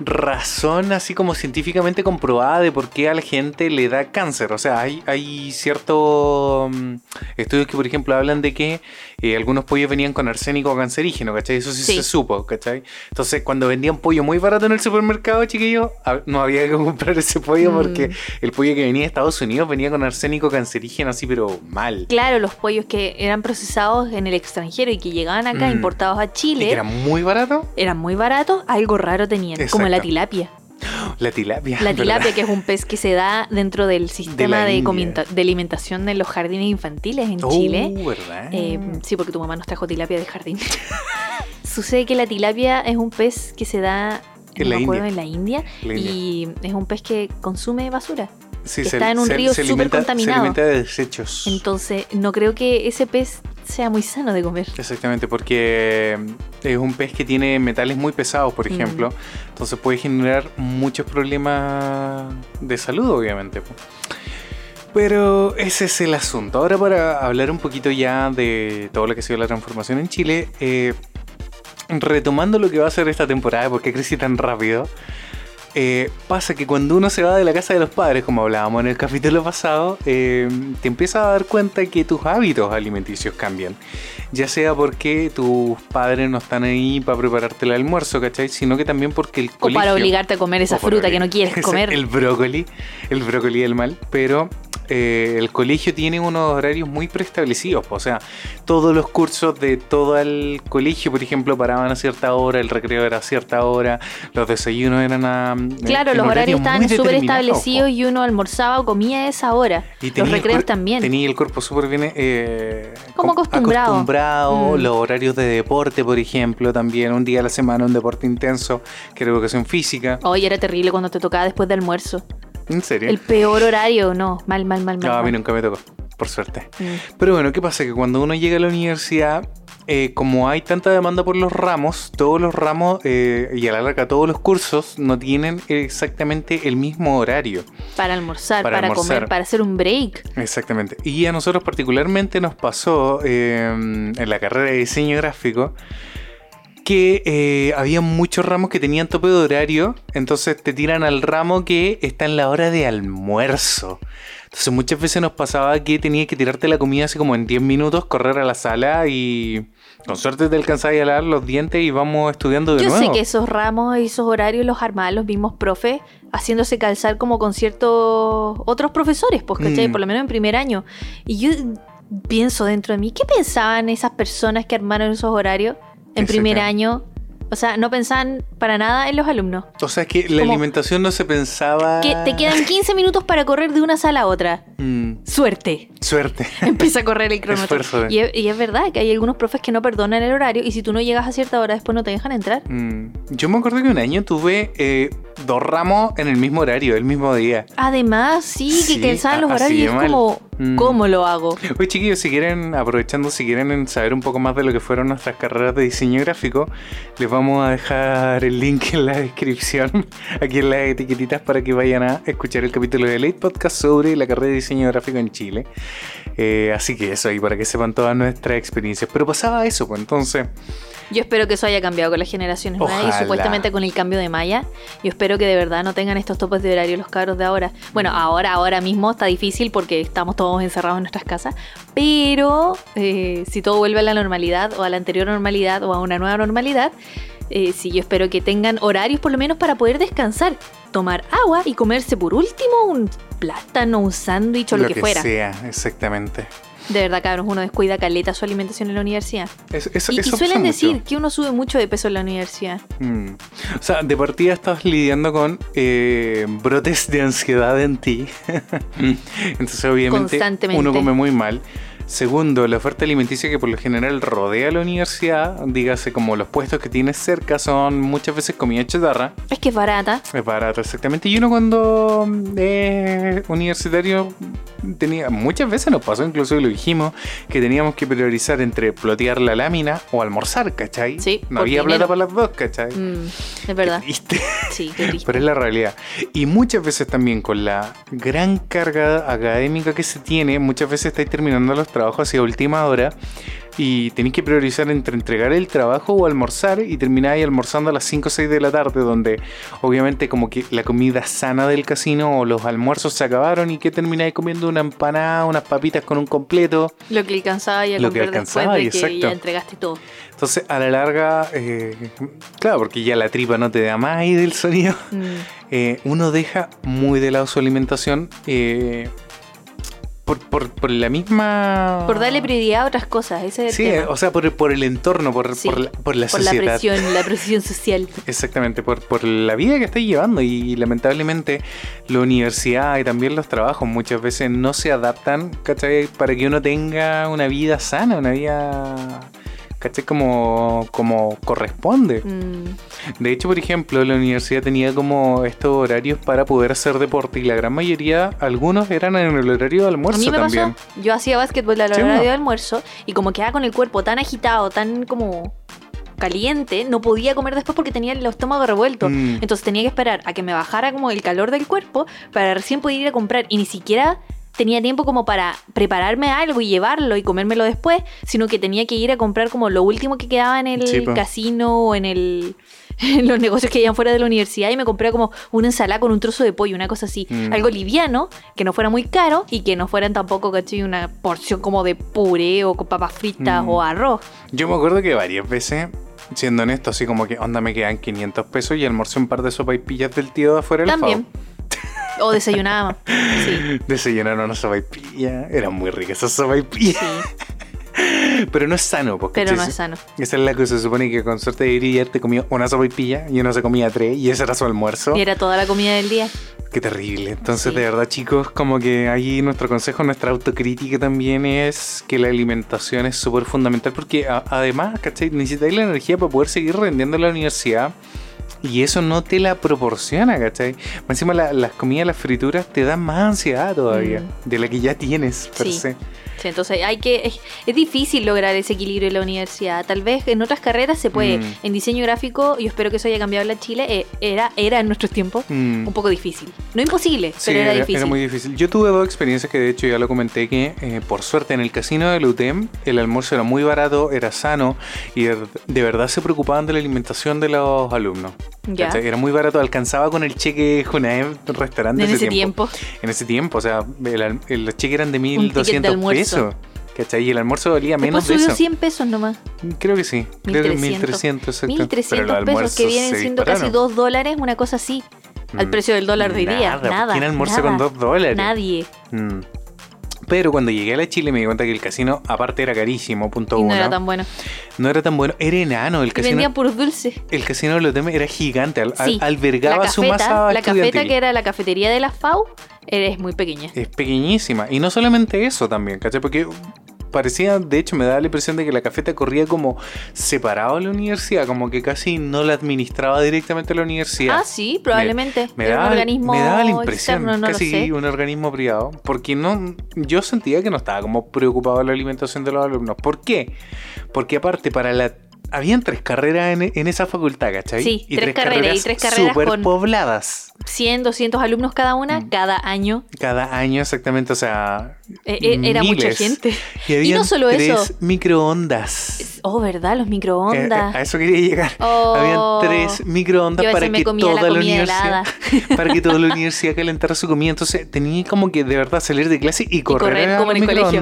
S2: razón así como científicamente comprobada de por qué a la gente le da cáncer. O sea, hay, hay ciertos mm, estudios que, por ejemplo, hablan de que eh, algunos pollos venían con arsénico cancerígeno, ¿cachai? Eso sí,
S3: Sí.
S2: se supo, ¿cachai? Entonces, cuando vendían pollo muy barato en el supermercado, chiquillos, no había que comprar ese pollo
S3: Mm.
S2: porque el pollo que venía de Estados Unidos venía con arsénico cancerígeno así, pero mal.
S3: Claro, los pollos que eran procesados en el extranjero y que llegaban acá,
S2: Mm.
S3: importados a
S2: Y
S3: Chile,
S2: que era muy barato.
S3: eran muy baratos, algo raro tenían, como la tilapia.
S2: La tilapia.
S3: La
S2: ¿verdad?
S3: tilapia, que es un pez que se da dentro del sistema de, de alimentación de los jardines infantiles en
S2: Oh,
S3: Chile.
S2: ¿verdad?
S3: Eh, sí, porque tu mamá nos trajo tilapia del jardín. Sucede que la tilapia es un pez que se da
S2: En
S3: no
S2: la India.
S3: en la India
S2: La India.
S3: y es un pez que consume basura.
S2: Sí,
S3: que está en un río
S2: se
S3: súper
S2: alimenta-
S3: contaminado.
S2: Se alimenta de desechos.
S3: Entonces, no creo que ese pez sea muy sano de comer.
S2: Exactamente, porque es un pez que tiene metales muy pesados, por
S3: Mm.
S2: ejemplo. Entonces puede generar muchos problemas de salud, obviamente. Pero ese es el asunto. Ahora para hablar un poquito ya de todo lo que ha sido la transformación en Chile, eh, retomando lo que va a ser esta temporada, ¿por qué crecí tan rápido? Eh, pasa que cuando uno se va de la casa de los padres, como hablábamos en el capítulo pasado, eh, te empiezas a dar cuenta que tus hábitos alimenticios cambian. Ya sea porque tus padres no están ahí para prepararte el almuerzo, ¿cachai? Sino que también porque el
S3: O
S2: colegio...
S3: para obligarte a comer esa fruta que no quieres comer.
S2: El brócoli, el brócoli del mal. Pero eh, el colegio tiene unos horarios muy preestablecidos. O sea, todos los cursos de todo el colegio, por ejemplo, paraban a cierta hora, el recreo era a cierta hora, los desayunos eran a...
S3: Claro,
S2: en
S3: los horarios estaban súper establecidos y uno almorzaba o comía a esa hora.
S2: Y
S3: Los recreos también.
S2: Tenía el cuerpo súper bien. eh,
S3: Como
S2: com-
S3: acostumbrado.
S2: acostumbrado,
S3: Mm.
S2: Los horarios de deporte, por ejemplo, también. Un día a la semana un deporte intenso, que era educación física.
S3: Hoy era terrible cuando te tocaba después de almuerzo.
S2: ¿En serio?
S3: El peor horario, no. Mal, mal, mal, mal.
S2: No, a mí
S3: mal.
S2: nunca me tocó, por suerte.
S3: Mm.
S2: Pero bueno, ¿qué pasa? Que cuando uno llega a la universidad, eh, como hay tanta demanda por los ramos, todos los ramos eh, y a la larga todos los cursos no tienen exactamente el mismo horario.
S3: Para almorzar,
S2: Para
S3: para,
S2: almorzar.
S3: comer, para hacer un break.
S2: Exactamente. Y a nosotros particularmente nos pasó eh, en la carrera de diseño gráfico que eh, había muchos ramos que tenían tope de horario, entonces te tiran al ramo que está en la hora de almuerzo. Entonces muchas veces nos pasaba que tenías que tirarte la comida así como en 10 minutos, correr a la sala y con suerte te alcanzabas a lavar los dientes y vamos estudiando de
S3: Yo
S2: nuevo.
S3: sé que esos ramos y esos horarios los armaban los mismos profes haciéndose calzar como con ciertos otros profesores, pues, ¿cachai?
S2: Mm.
S3: Por lo menos en primer año. Y yo pienso dentro de mí, ¿qué pensaban esas personas que armaron esos horarios en primer año? O sea, no pensaban para nada en los alumnos.
S2: O sea, es que la
S3: Como-
S2: alimentación no se pensaba...
S3: Que te quedan 15 minutos para correr de una sala a otra.
S2: Mm,
S3: Suerte.
S2: suerte.
S3: Empieza a correr el cronómetro. Y es, y es verdad que hay algunos profes que no perdonan el horario y si tú no llegas a cierta hora después no te dejan entrar.
S2: Mm, Yo me acuerdo que un año tuve eh, dos ramos en el mismo horario, el mismo día.
S3: Además, sí,
S2: Sí,
S3: que calzaban los horarios y es
S2: mal.
S3: como,
S2: Mm.
S3: ¿cómo lo hago?
S2: Oye, chiquillos, si quieren, aprovechando, si quieren saber un poco más de lo que fueron nuestras carreras de diseño gráfico, les vamos a dejar el link en la descripción, aquí en las etiquetitas, para que vayan a escuchar el capítulo de Late Podcast sobre la carrera de diseño gráfico en Chile. Eh, así que eso ahí, para que sepan todas nuestras experiencias. Pero pasaba eso, pues entonces.
S3: Yo espero que eso haya cambiado con las generaciones nuevas y
S2: Ojalá.
S3: supuestamente con el cambio de malla. Yo espero que de verdad no tengan estos topes de horario los cabros de ahora. Bueno, ahora, ahora mismo está difícil porque estamos todos encerrados en nuestras casas. Pero eh, si todo vuelve a la normalidad o a la anterior normalidad o a una nueva normalidad, eh, sí, yo espero que tengan horarios por lo menos para poder descansar, tomar agua y comerse por último un plátano, un sándwich o lo, que, fuera.
S2: sea, exactamente.
S3: De verdad, cabros, uno descuida caleta su alimentación en la universidad.
S2: Es- eso-
S3: Y, suelen
S2: mucho.
S3: decir que uno sube mucho de peso en la universidad.
S2: Mm. O sea, de partida estás lidiando con eh, brotes de ansiedad en ti. Entonces, obviamente, uno come muy mal. Segundo, la oferta alimenticia que por lo general rodea la universidad, dígase como los puestos que tienes cerca, son muchas veces comida chatarra.
S3: Es que es barata.
S2: Es barato, exactamente. Y uno cuando es universitario tenía, muchas veces nos pasó, incluso lo dijimos, que teníamos que priorizar entre plotear la lámina o almorzar, ¿cachai?
S3: Sí,
S2: No había plata para las dos, ¿cachai?
S3: Mm, es verdad.
S2: Qué triste.
S3: Sí, qué triste.
S2: Pero es la realidad. Y muchas veces también con la gran carga académica que se tiene, muchas veces estáis terminando los trabajos trabajo hacia última hora y tenéis que priorizar entre entregar el trabajo o almorzar y termináis almorzando a las 5 o 6 de la tarde donde obviamente como que la comida sana del casino o los almuerzos se acabaron y que termináis comiendo una empanada, unas papitas con un completo.
S3: Lo que alcanzaba y a
S2: Lo que
S3: comprar después
S2: alcanzaba,
S3: de
S2: y
S3: que
S2: exacto.
S3: ya entregaste todo.
S2: Entonces a la larga, eh, claro, porque ya la tripa no te da más ahí del sonido.
S3: Mm.
S2: eh, uno deja muy de lado su alimentación eh, por, por- por la misma...
S3: Por darle prioridad a otras cosas, ese es
S2: Sí,
S3: el tema.
S2: o sea, por, por el entorno, por,
S3: Sí,
S2: por la, por la
S3: por la
S2: sociedad.
S3: presión, la presión social.
S2: Exactamente, por, por la vida que estáis llevando y, lamentablemente la universidad y también los trabajos muchas veces no se adaptan, ¿cachai? Para que uno tenga una vida sana, una vida, ¿cachai? Como, como corresponde.
S3: Mm.
S2: De hecho, por ejemplo, la universidad tenía como estos horarios para poder hacer deporte y la gran mayoría, algunos eran en el horario de
S3: A
S2: almuerzo
S3: mí me
S2: también.
S3: pasó, yo hacía básquetbol a la
S2: Sí,
S3: de almuerzo y como quedaba con el cuerpo tan agitado, tan como caliente, no podía comer después porque tenía el estómago revuelto.
S2: Mm.
S3: Entonces tenía que esperar a que me bajara como el calor del cuerpo para recién poder ir a comprar y ni siquiera tenía tiempo como para prepararme algo y llevarlo y comérmelo después, sino que tenía que ir a comprar como lo último que quedaba en el
S2: Sí,
S3: casino o en el en los negocios que hayan fuera de la universidad y me compré como una ensalada con un trozo de pollo, una cosa así,
S2: Mm.
S3: algo liviano, que no fuera muy caro y que no fueran tampoco, ¿cachai? Una porción como de puré o con papas fritas
S2: Mm.
S3: o arroz.
S2: Yo me acuerdo que varias veces, siendo honesto, así como que onda me quedan 500 pesos y almorcé un par de sopa y pillas del tío de afuera del
S3: También. O desayunaba. Sí,
S2: Desayunaron una sopa y pilla. Era muy rica esa sopa y pilla.
S3: sí,
S2: Pero no es sano, porque
S3: pero no es sano.
S2: Esa es la que se supone que con suerte de ir te comía una sopa y pilla y uno se comía tres y ese era su almuerzo.
S3: Y era toda la comida del día.
S2: Qué terrible. Entonces,
S3: Sí.
S2: de verdad, chicos, como que ahí nuestro consejo, nuestra autocrítica también es que la alimentación es súper fundamental porque además, ¿cachai? Necesitáis la energía para poder seguir rendiendo en la universidad. Y eso no te la proporciona, ¿cachai? Más Encima la- las comidas, las frituras te dan más ansiedad todavía
S3: Mm.
S2: de la que ya tienes, per
S3: Sí.
S2: se.
S3: Sí, entonces hay que es, es difícil lograr ese equilibrio en la universidad. Tal vez en otras carreras se puede.
S2: Mm.
S3: En diseño gráfico, yo espero que eso haya cambiado en Chile, eh, era, era en nuestros tiempos
S2: Mm.
S3: un poco difícil. No imposible,
S2: Sí,
S3: pero era, difícil.
S2: muy difícil. Yo tuve dos experiencias que de hecho ya lo comenté que eh, por suerte en el casino del UTEM el almuerzo era muy barato, era sano y de, de verdad se preocupaban de la alimentación de los alumnos.
S3: Ya.
S2: Era muy barato, alcanzaba con el cheque Junaev restaurante
S3: en
S2: ese
S3: ese tiempo.
S2: En ese tiempo, o sea, el, el- los cheques eran de
S3: ticket de
S2: 1200
S3: almuerzo.
S2: Pesos. ¿Cachai? Y el almuerzo valía menos de
S3: subió
S2: eso.
S3: 100 pesos nomás.
S2: Creo que sí. Creo que
S3: 1300.
S2: 1300, exacto. Pero
S3: 1300
S2: los
S3: pesos, que vienen siendo casi
S2: dispararon.
S3: 2 dólares, una cosa así. Al
S2: Mm.
S3: precio del dólar de hoy día.
S2: Nada,
S3: Nada.
S2: ¿quién almuerza
S3: nada.
S2: con 2 dólares?
S3: Nadie.
S2: Mm. Pero cuando llegué a la Chile me di cuenta que el casino, aparte era carísimo, punto
S3: Y
S2: uno.
S3: no era tan bueno.
S2: No era tan bueno, era enano. El
S3: Y
S2: casino,
S3: vendían puros dulces.
S2: el casino de los era gigante, al- al-
S3: Sí.
S2: albergaba
S3: la
S2: su
S3: cafeta,
S2: masa
S3: la cafeta
S2: estudiantil.
S3: que era la cafetería de la FAU, es muy pequeña.
S2: Es pequeñísima. Y no solamente eso también, ¿cachai? Porque parecía, de hecho, me daba la impresión de que la cafeta corría como separado de la universidad, como que casi no la administraba directamente la universidad.
S3: Ah, sí, probablemente.
S2: Me daba,
S3: un organismo
S2: me daba la impresión,
S3: externo, no
S2: casi un organismo privado, porque no, yo sentía que no estaba como preocupado de la alimentación de los alumnos. ¿Por qué? Porque aparte para la habían tres carreras en, en esa facultad, ¿cachai?
S3: Sí, tres carreras, y tres carreras con-
S2: superpobladas.
S3: 100, 200 alumnos cada una,
S2: Mm.
S3: cada año.
S2: Cada año exactamente, o sea,
S3: Eh, eh, era mucha
S2: miles.
S3: gente.
S2: Y, habían
S3: no solo
S2: tres
S3: eso.
S2: microondas.
S3: Oh, ¿verdad? Los
S2: Eh, eh,
S3: microondas.
S2: a eso quería llegar.
S3: Oh.
S2: Habían tres microondas para que
S3: la
S2: toda la
S3: comida
S2: universidad para que toda la universidad calentara su comida. Entonces tenía como que de verdad salir de clase y correr,
S3: correr
S2: a
S3: como
S2: la
S3: en el colegio.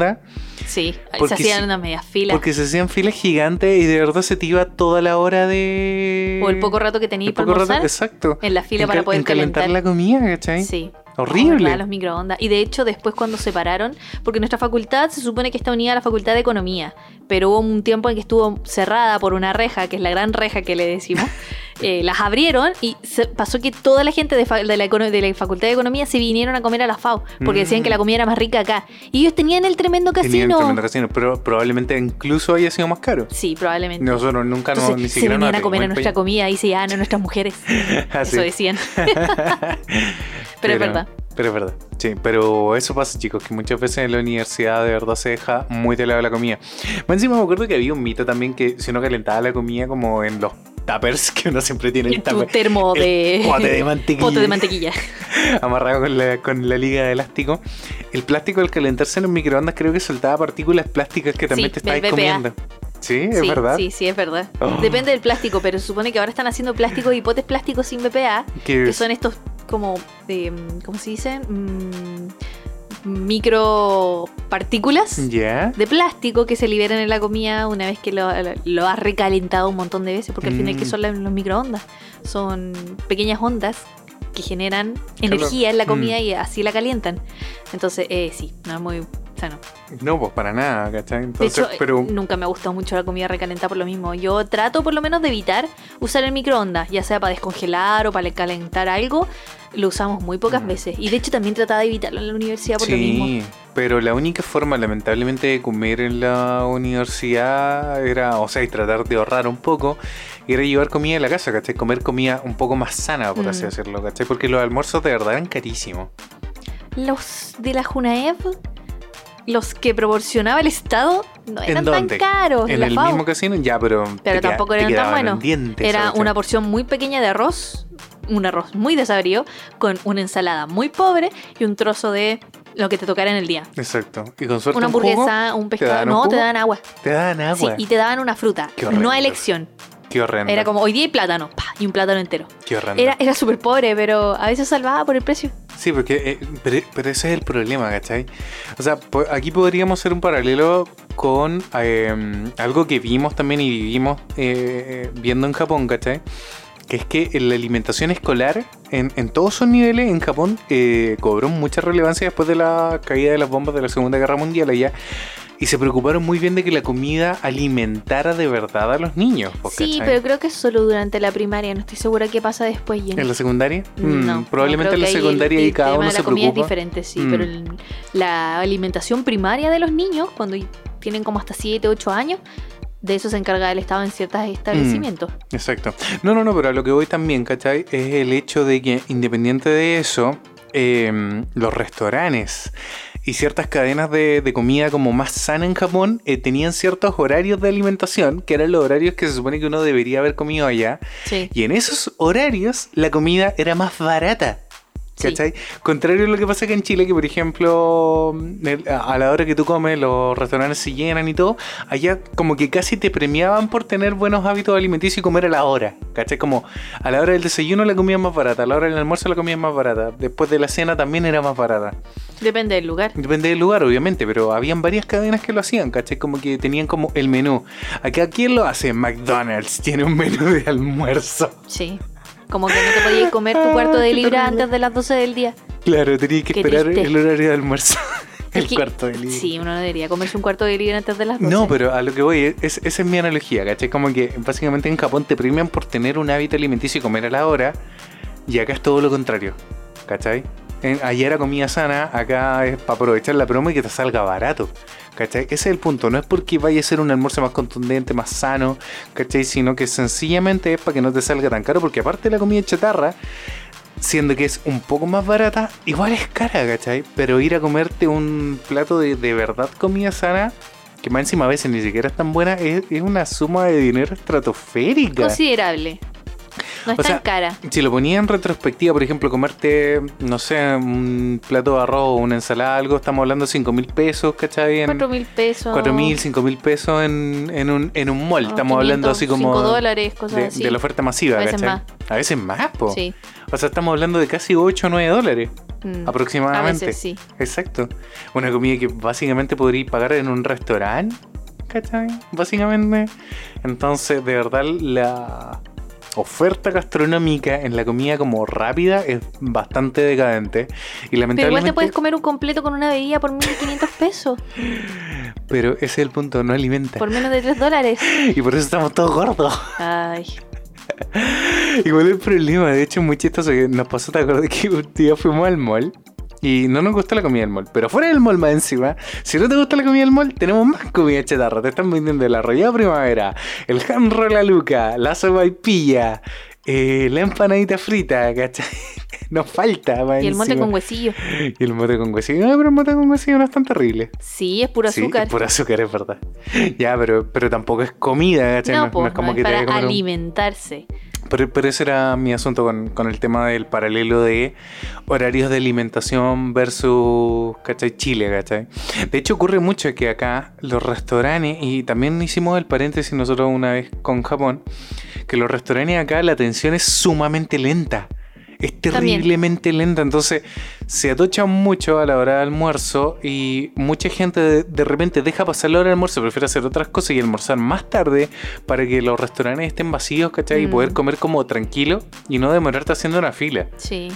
S3: Sí,
S2: Porque
S3: se hacían
S2: si-
S3: unas medias filas.
S2: Porque se hacían filas gigantes y de verdad se te iba toda la hora de...
S3: O el poco rato que tenías para
S2: poco rato,
S3: almorzar.
S2: exacto.
S3: En la fila
S2: En
S3: para poder
S2: en calentar
S3: calentar.
S2: la comida, ¿cachai?
S3: Sí.
S2: Horrible.
S3: Los microondas. Y de hecho, después cuando se separaron, porque nuestra facultad se supone que está unida a la facultad de economía, pero hubo un tiempo en que estuvo cerrada por una reja, que es la gran reja que le decimos. eh, las abrieron y se- pasó que toda la gente de, la, de la facultad de economía se vinieron a comer a la FAO, porque decían
S2: Mm.
S3: que la comida era más rica acá. Y ellos tenían el tremendo
S2: Tenían
S3: casino.
S2: tremendo casino, pero probablemente incluso haya sido más caro.
S3: Sí, probablemente.
S2: Nosotros nunca nos,
S3: Entonces
S2: ni
S3: se
S2: siquiera nos
S3: venían a comer a nuestra comida y se llevaban a nuestras mujeres. Eso decían. Pero es verdad.
S2: Pero es verdad. Sí, pero eso pasa, chicos, que muchas veces en la universidad de verdad se deja muy de lado la comida. Más encima me acuerdo que había un mito también que si uno calentaba la comida como en los tuppers, que uno siempre tiene el tupper.
S3: termo de.
S2: pote de mantequilla.
S3: pote de mantequilla.
S2: amarrado con la, con la liga de elástico. El plástico al calentarse en los microondas creo que soltaba partículas plásticas que también
S3: Sí,
S2: te estabas comiendo. ¿Sí? ¿Es
S3: sí,
S2: verdad?
S3: Sí, sí, es verdad.
S2: Oh.
S3: Depende del plástico, pero se supone que ahora están haciendo plásticos y potes plásticos sin BPA,
S2: que
S3: son estos como de. mm, ¿Cómo se dice? Mm, micropartículas. De plástico que se liberan en la comida una vez que lo, lo has recalentado un montón de veces, porque al final,
S2: Mm.
S3: ¿qué son la- los microondas? Son pequeñas ondas que generan energía en la comida
S2: Mm.
S3: y así la calientan. Entonces, eh, sí, no es muy
S2: No, pues para nada, ¿cachai?
S3: De
S2: Entonces,
S3: hecho,
S2: pero...
S3: nunca me ha gustado mucho la comida recalentada por lo mismo. Yo trato por lo menos de evitar usar el microondas, ya sea para descongelar o para calentar algo. Lo usamos muy pocas
S2: Mm.
S3: veces. Y de hecho también trataba de evitarlo en la universidad por lo mismo.
S2: Sí, pero la única forma, lamentablemente, de comer en la universidad era, o sea, y tratar de ahorrar un poco, era llevar comida a la casa, ¿cachai? Comer comida un poco más sana, por así
S3: Mm.
S2: decirlo, ¿cachai? Porque los almuerzos de verdad eran carísimos.
S3: Los de la Junaev, los que proporcionaba el Estado, no
S2: ¿En
S3: eran tan caros.
S2: En
S3: la
S2: el
S3: FAO.
S2: mismo casino, ya, pero.
S3: Pero tampoco eran tan buenos. Era una porción muy pequeña de arroz, un arroz muy desabrido, con una ensalada muy pobre y un trozo de lo que te tocara en el día.
S2: Exacto. Y con suerte
S3: Una
S2: un jugo,
S3: hamburguesa, un pescado.
S2: un
S3: No, te daban agua.
S2: te daban agua.
S3: Sí, y te daban una fruta.
S2: Qué.
S3: No a elección.
S2: Qué horrendo.
S3: Era como hoy día hay plátano, pa, y un plátano entero.
S2: Qué horrendo.
S3: Era, era súper pobre, pero a veces salvaba por el precio.
S2: Sí, porque. eh, pero, pero ese es el problema, ¿cachai? O sea, aquí podríamos hacer un paralelo con eh, algo que vimos también y vivimos eh, viendo en Japón, ¿cachai? Que es que la alimentación escolar en, en todos sus niveles en Japón eh, cobró mucha relevancia después de la caída de las bombas de la Segunda Guerra Mundial allá. Y se preocuparon muy bien de que la comida alimentara de verdad a los niños. po,
S3: Sí,
S2: ¿cachai?
S3: pero creo que es solo durante la primaria. No estoy segura qué pasa después. Jenny.
S2: ¿En la secundaria? Mm,
S3: No,
S2: probablemente
S3: no,
S2: en la secundaria
S3: el
S2: y cada
S3: tema
S2: uno
S3: de la
S2: se
S3: comida
S2: preocupa.
S3: es diferente, sí,
S2: Mm.
S3: pero el- la alimentación primaria de los niños, cuando tienen como hasta 7, 8 años, de eso se encarga el Estado en ciertos
S2: Mm.
S3: establecimientos.
S2: Exacto. No, no, no, pero a lo que voy también, ¿cachai? Es el hecho de que independiente de eso, eh, los restaurantes y ciertas cadenas de, de comida como más sana en Japón eh, tenían ciertos horarios de alimentación, que eran los horarios que se supone que uno debería haber comido allá.
S3: Sí.
S2: Y en esos horarios la comida era más barata.
S3: Sí.
S2: ¿Cachai? Contrario a lo que pasa acá en Chile, que por ejemplo, el- a la hora que tú comes, los restaurantes se llenan y todo, allá como que casi te premiaban por tener buenos hábitos alimenticios y comer a la hora. ¿Cachai? Como a la hora del desayuno la comida es más barata, a la hora del almuerzo la comida es más barata, después de la cena también era más barata.
S3: Depende del lugar.
S2: Depende del lugar, obviamente, pero habían varias cadenas que lo hacían, ¿cachai? Como que tenían como el menú. Acá, ¿quién lo hace? McDonald's tiene un menú de almuerzo.
S3: Sí. Como que no te podías comer tu cuarto de libra
S2: terrible.
S3: antes de las 12 del día.
S2: Claro, tenías que
S3: Qué
S2: esperar
S3: triste.
S2: el horario de almuerzo. el
S3: que-
S2: cuarto de libra.
S3: Sí, uno no debería comerse un cuarto de libra antes de las 12.
S2: No, pero a lo que voy, es, esa es mi analogía, ¿cachai? Como que básicamente en Japón te premian por tener un hábito alimenticio y comer a la hora, y acá es todo lo contrario, ¿cachai? En, allá era comida sana, acá es para aprovechar la promo y que te salga barato, ¿cachai? Ese es el punto, no es porque vaya a ser un almuerzo más contundente, más sano, ¿cachai? Sino que sencillamente es para que no te salga tan caro, porque aparte la comida chatarra, siendo que es un poco más barata, igual es cara, ¿cachai? Pero ir a comerte un plato de, de verdad comida sana, que más encima a veces ni siquiera es tan buena, es, es una suma de dinero estratosférica.
S3: Considerable. No es
S2: O
S3: tan
S2: sea,
S3: cara.
S2: Si lo ponía en retrospectiva, por ejemplo, comerte, no sé, un plato de arroz o una ensalada, algo, estamos hablando de 5 mil pesos, ¿cachai? En
S3: 4 mil pesos.
S2: 4 mil, 5 mil pesos en, en, un, en un mall. Estamos hablando así como
S3: 5 dólares, cosas
S2: de,
S3: así.
S2: de la oferta masiva,
S3: A veces
S2: ¿cachai?
S3: más.
S2: A veces más, po.
S3: Sí.
S2: O sea, estamos hablando de casi 8 o 9 dólares
S3: Mm.
S2: aproximadamente.
S3: A veces sí.
S2: Exacto. Una comida que básicamente podría pagar en un restaurante, ¿cachai? Básicamente. Entonces, de verdad, la oferta gastronómica en la comida como rápida es bastante decadente. Y
S3: Pero igual
S2: lamentablemente.
S3: te puedes comer un completo con una bebida por 1500 pesos.
S2: Pero ese es el punto, no alimenta.
S3: Por menos de 3 dólares.
S2: Y por eso estamos todos gordos.
S3: Ay.
S2: Igual el problema, de hecho, es muy chistoso que nos pasó, ¿te acuerdas que un día fuimos al mall? Y no nos gustó la comida del mall, pero fuera del mall más encima, si no te gusta la comida del mall, tenemos más comida chatarra. Te están vendiendo el arrollado primavera, el ham roll a luca, la sopaipilla, eh, la empanadita frita, ¿cachai? Nos falta, más
S3: Y el mote
S2: encima.
S3: con huesillo.
S2: Y el mote con huesillo. No, pero el mote con huesillo no es tan terrible.
S3: Sí, es puro
S2: Sí,
S3: azúcar.
S2: es puro azúcar, es verdad. Ya, pero, pero tampoco es comida, ¿cachai?
S3: No,
S2: no, es como
S3: no,
S2: que
S3: es para
S2: un-
S3: alimentarse.
S2: Pero, pero ese era mi asunto con, con el tema del paralelo de horarios de alimentación versus, ¿cachai? Chile, ¿cachai? De hecho, ocurre mucho que acá los restaurantes, y también hicimos el paréntesis nosotros una vez con Japón, que los restaurantes acá la atención es sumamente lenta. Es
S3: También.
S2: terriblemente lenta, entonces se atochan mucho a la hora de almuerzo y mucha gente de, de repente deja pasar la hora de almuerzo, prefiere hacer otras cosas y almorzar más tarde para que los restaurantes estén vacíos, ¿cachai? Y
S3: Mm.
S2: poder comer como tranquilo y no demorarte haciendo una fila.
S3: Sí.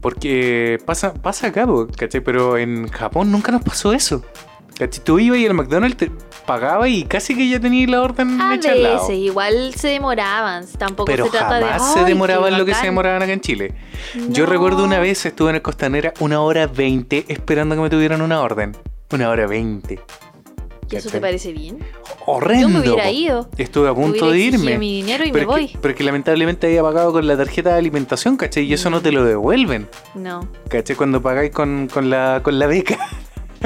S2: Porque pasa, pasa acá, po, ¿cachai? Pero en Japón nunca nos pasó eso. ¿Cachai? Tú ibas y el McDonald's te pagaba y casi que ya tenías la orden
S3: A
S2: hecha al lado.
S3: veces, igual se demoraban. Tampoco
S2: Pero
S3: se trata de.
S2: jamás se
S3: "Ay,
S2: demoraban lo que se
S3: bacán".
S2: demoraban acá en Chile. Yo recuerdo una vez estuve en el Costanera una hora veinte esperando que me tuvieran una orden. Una hora veinte.
S3: ¿Y eso te parece bien?
S2: Horrendo.
S3: Yo me hubiera ido.
S2: Estuve a punto de irme.
S3: mi dinero y
S2: pero,
S3: me voy.
S2: que, pero es que lamentablemente había pagado con la tarjeta de alimentación, ¿cachai? Y eso no te lo devuelven.
S3: No.
S2: ¿Cachai? Cuando pagáis con, con la, con la beca.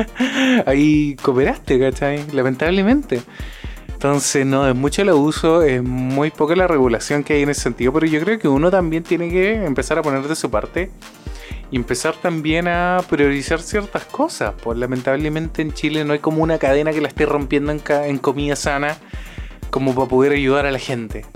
S2: Ahí cooperaste, ¿cachai? Lamentablemente. Entonces, no, es mucho el abuso, es muy poca la regulación que hay en ese sentido, pero yo creo que uno también tiene que empezar a poner de su parte y empezar también a priorizar ciertas cosas. Pues lamentablemente en Chile no hay como una cadena que la esté rompiendo en, comida sana como para poder ayudar a la gente.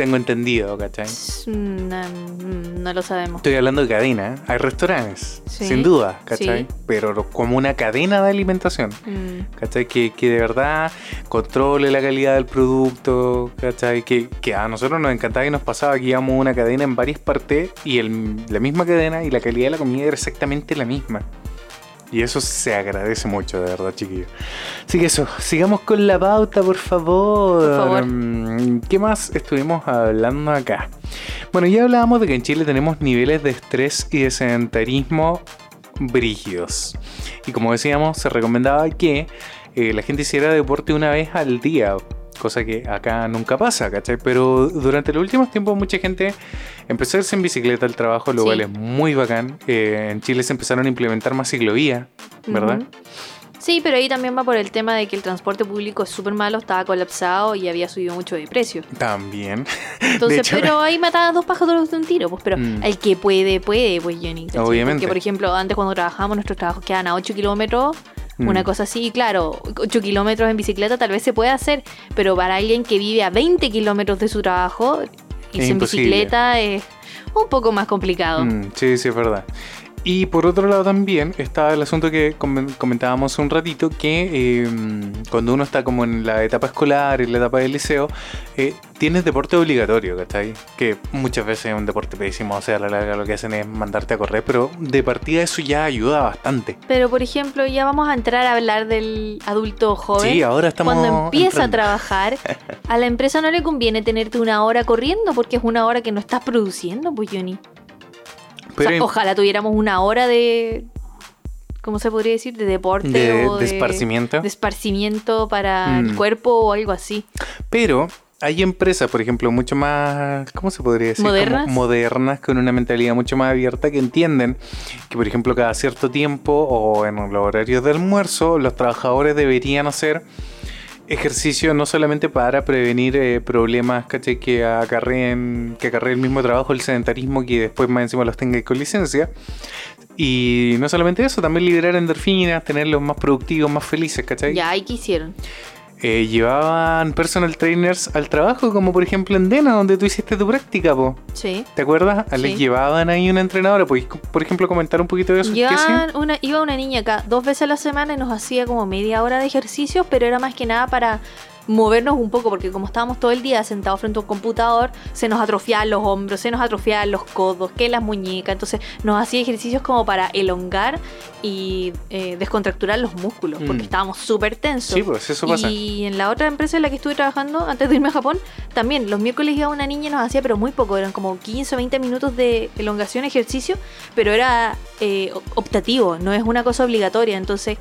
S2: Tengo entendido, ¿cachai?
S3: No, no lo sabemos.
S2: Estoy hablando de cadena, hay restaurantes,
S3: Sí,
S2: sin duda, ¿cachai?
S3: sí.
S2: Pero como una cadena de alimentación,
S3: Mm,
S2: ¿cachai? Que, que de verdad controle la calidad del producto, ¿cachai? Que, que a nosotros nos encantaba y nos pasaba que íbamos una cadena en varias partes y el- la misma cadena y la calidad de la comida era exactamente la misma. Y eso se agradece mucho, de verdad, chiquillos. Así que eso, sigamos con la pauta, por favor.
S3: Por favor.
S2: Mm, ¿Qué más estuvimos hablando acá? Bueno, ya hablábamos de que en Chile tenemos niveles de estrés y de sedentarismo brígidos. Y como decíamos, se recomendaba que eh, la gente hiciera deporte una vez al día. Cosa que acá nunca pasa, ¿cachai? Pero durante los últimos tiempos mucha gente empezó a irse en bicicleta al trabajo, lo
S3: Sí.
S2: cual es muy bacán. Eh, en Chile se empezaron a implementar más ciclovías, ¿verdad?
S3: Sí, pero ahí también va por el tema de que el transporte público es súper malo, estaba colapsado y había subido mucho de precio.
S2: También.
S3: Entonces,
S2: hecho-
S3: pero ahí mataban dos pájaros de un tiro, pues, pero
S2: Mm.
S3: el que puede, puede, pues Johnny. ¿cachai?
S2: Obviamente.
S3: Porque, por ejemplo, antes cuando trabajábamos, nuestros trabajos quedan a 8 kilómetros,
S2: Mm.
S3: una cosa así, y claro, 8 kilómetros en bicicleta tal vez se puede hacer, pero para alguien que vive a 20 kilómetros de su trabajo, irse en bicicleta es un poco más complicado.
S2: Mm, sí, sí, es verdad. Y por otro lado también está el asunto que comen- comentábamos un ratito, que eh, cuando uno está como en la etapa escolar, en la etapa del liceo, eh, tienes deporte obligatorio, ¿cachai? Que muchas veces es un deporte pésimo, o sea, a la larga lo que hacen es mandarte a correr, pero de partida eso ya ayuda bastante.
S3: Pero, por ejemplo, ya vamos a entrar a hablar del adulto joven.
S2: Sí, ahora estamos
S3: Cuando empieza
S2: entrando.
S3: a trabajar, a la empresa no le conviene tenerte una hora corriendo porque es una hora que no estás produciendo, pues Johnny. O sea, ojalá tuviéramos una hora de. ¿Cómo se podría decir? De deporte
S2: de,
S3: o
S2: de
S3: de,
S2: esparcimiento.
S3: de esparcimiento para
S2: Mm.
S3: el cuerpo o algo así.
S2: Pero hay empresas, por ejemplo, mucho más, ¿cómo se podría decir? Como
S3: ¿Modernas?
S2: modernas, con una mentalidad mucho más abierta, que entienden que, por ejemplo, cada cierto tiempo o en los horarios de almuerzo, los trabajadores deberían hacer ejercicio no solamente para prevenir eh, problemas ¿cachai? que acarreen que acarree el mismo trabajo, el sedentarismo, que después más encima los tenga con licencia. Y no solamente eso, también liberar endorfinas, tenerlos más productivos, más felices, ¿cachai?
S3: Ya, ahí quisieron.
S2: Eh, llevaban personal trainers al trabajo, como por ejemplo en Dena, donde tú hiciste tu práctica, po.
S3: Sí.
S2: ¿Te acuerdas?
S3: Sí.
S2: Les llevaban ahí una entrenadora. ¿Podéis, por ejemplo, comentar un poquito de eso?
S3: Ya una, iba una niña acá dos veces a la semana y nos hacía como media hora de ejercicios, pero era más que nada para movernos un poco, porque como estábamos todo el día sentados frente a un computador, se nos atrofiaban los hombros, se nos atrofiaban los codos, que las muñecas, entonces nos hacía ejercicios como para elongar y eh, descontracturar los músculos, porque
S2: Mm.
S3: estábamos súper tensos.
S2: Sí, pues eso pasa.
S3: Y en la otra empresa en la que estuve trabajando antes de irme a Japón, también los miércoles iba una niña y nos hacía, pero muy poco, eran como 15 o 20 minutos de elongación, ejercicio, pero era eh, op- optativo, no es una cosa obligatoria. Entonces,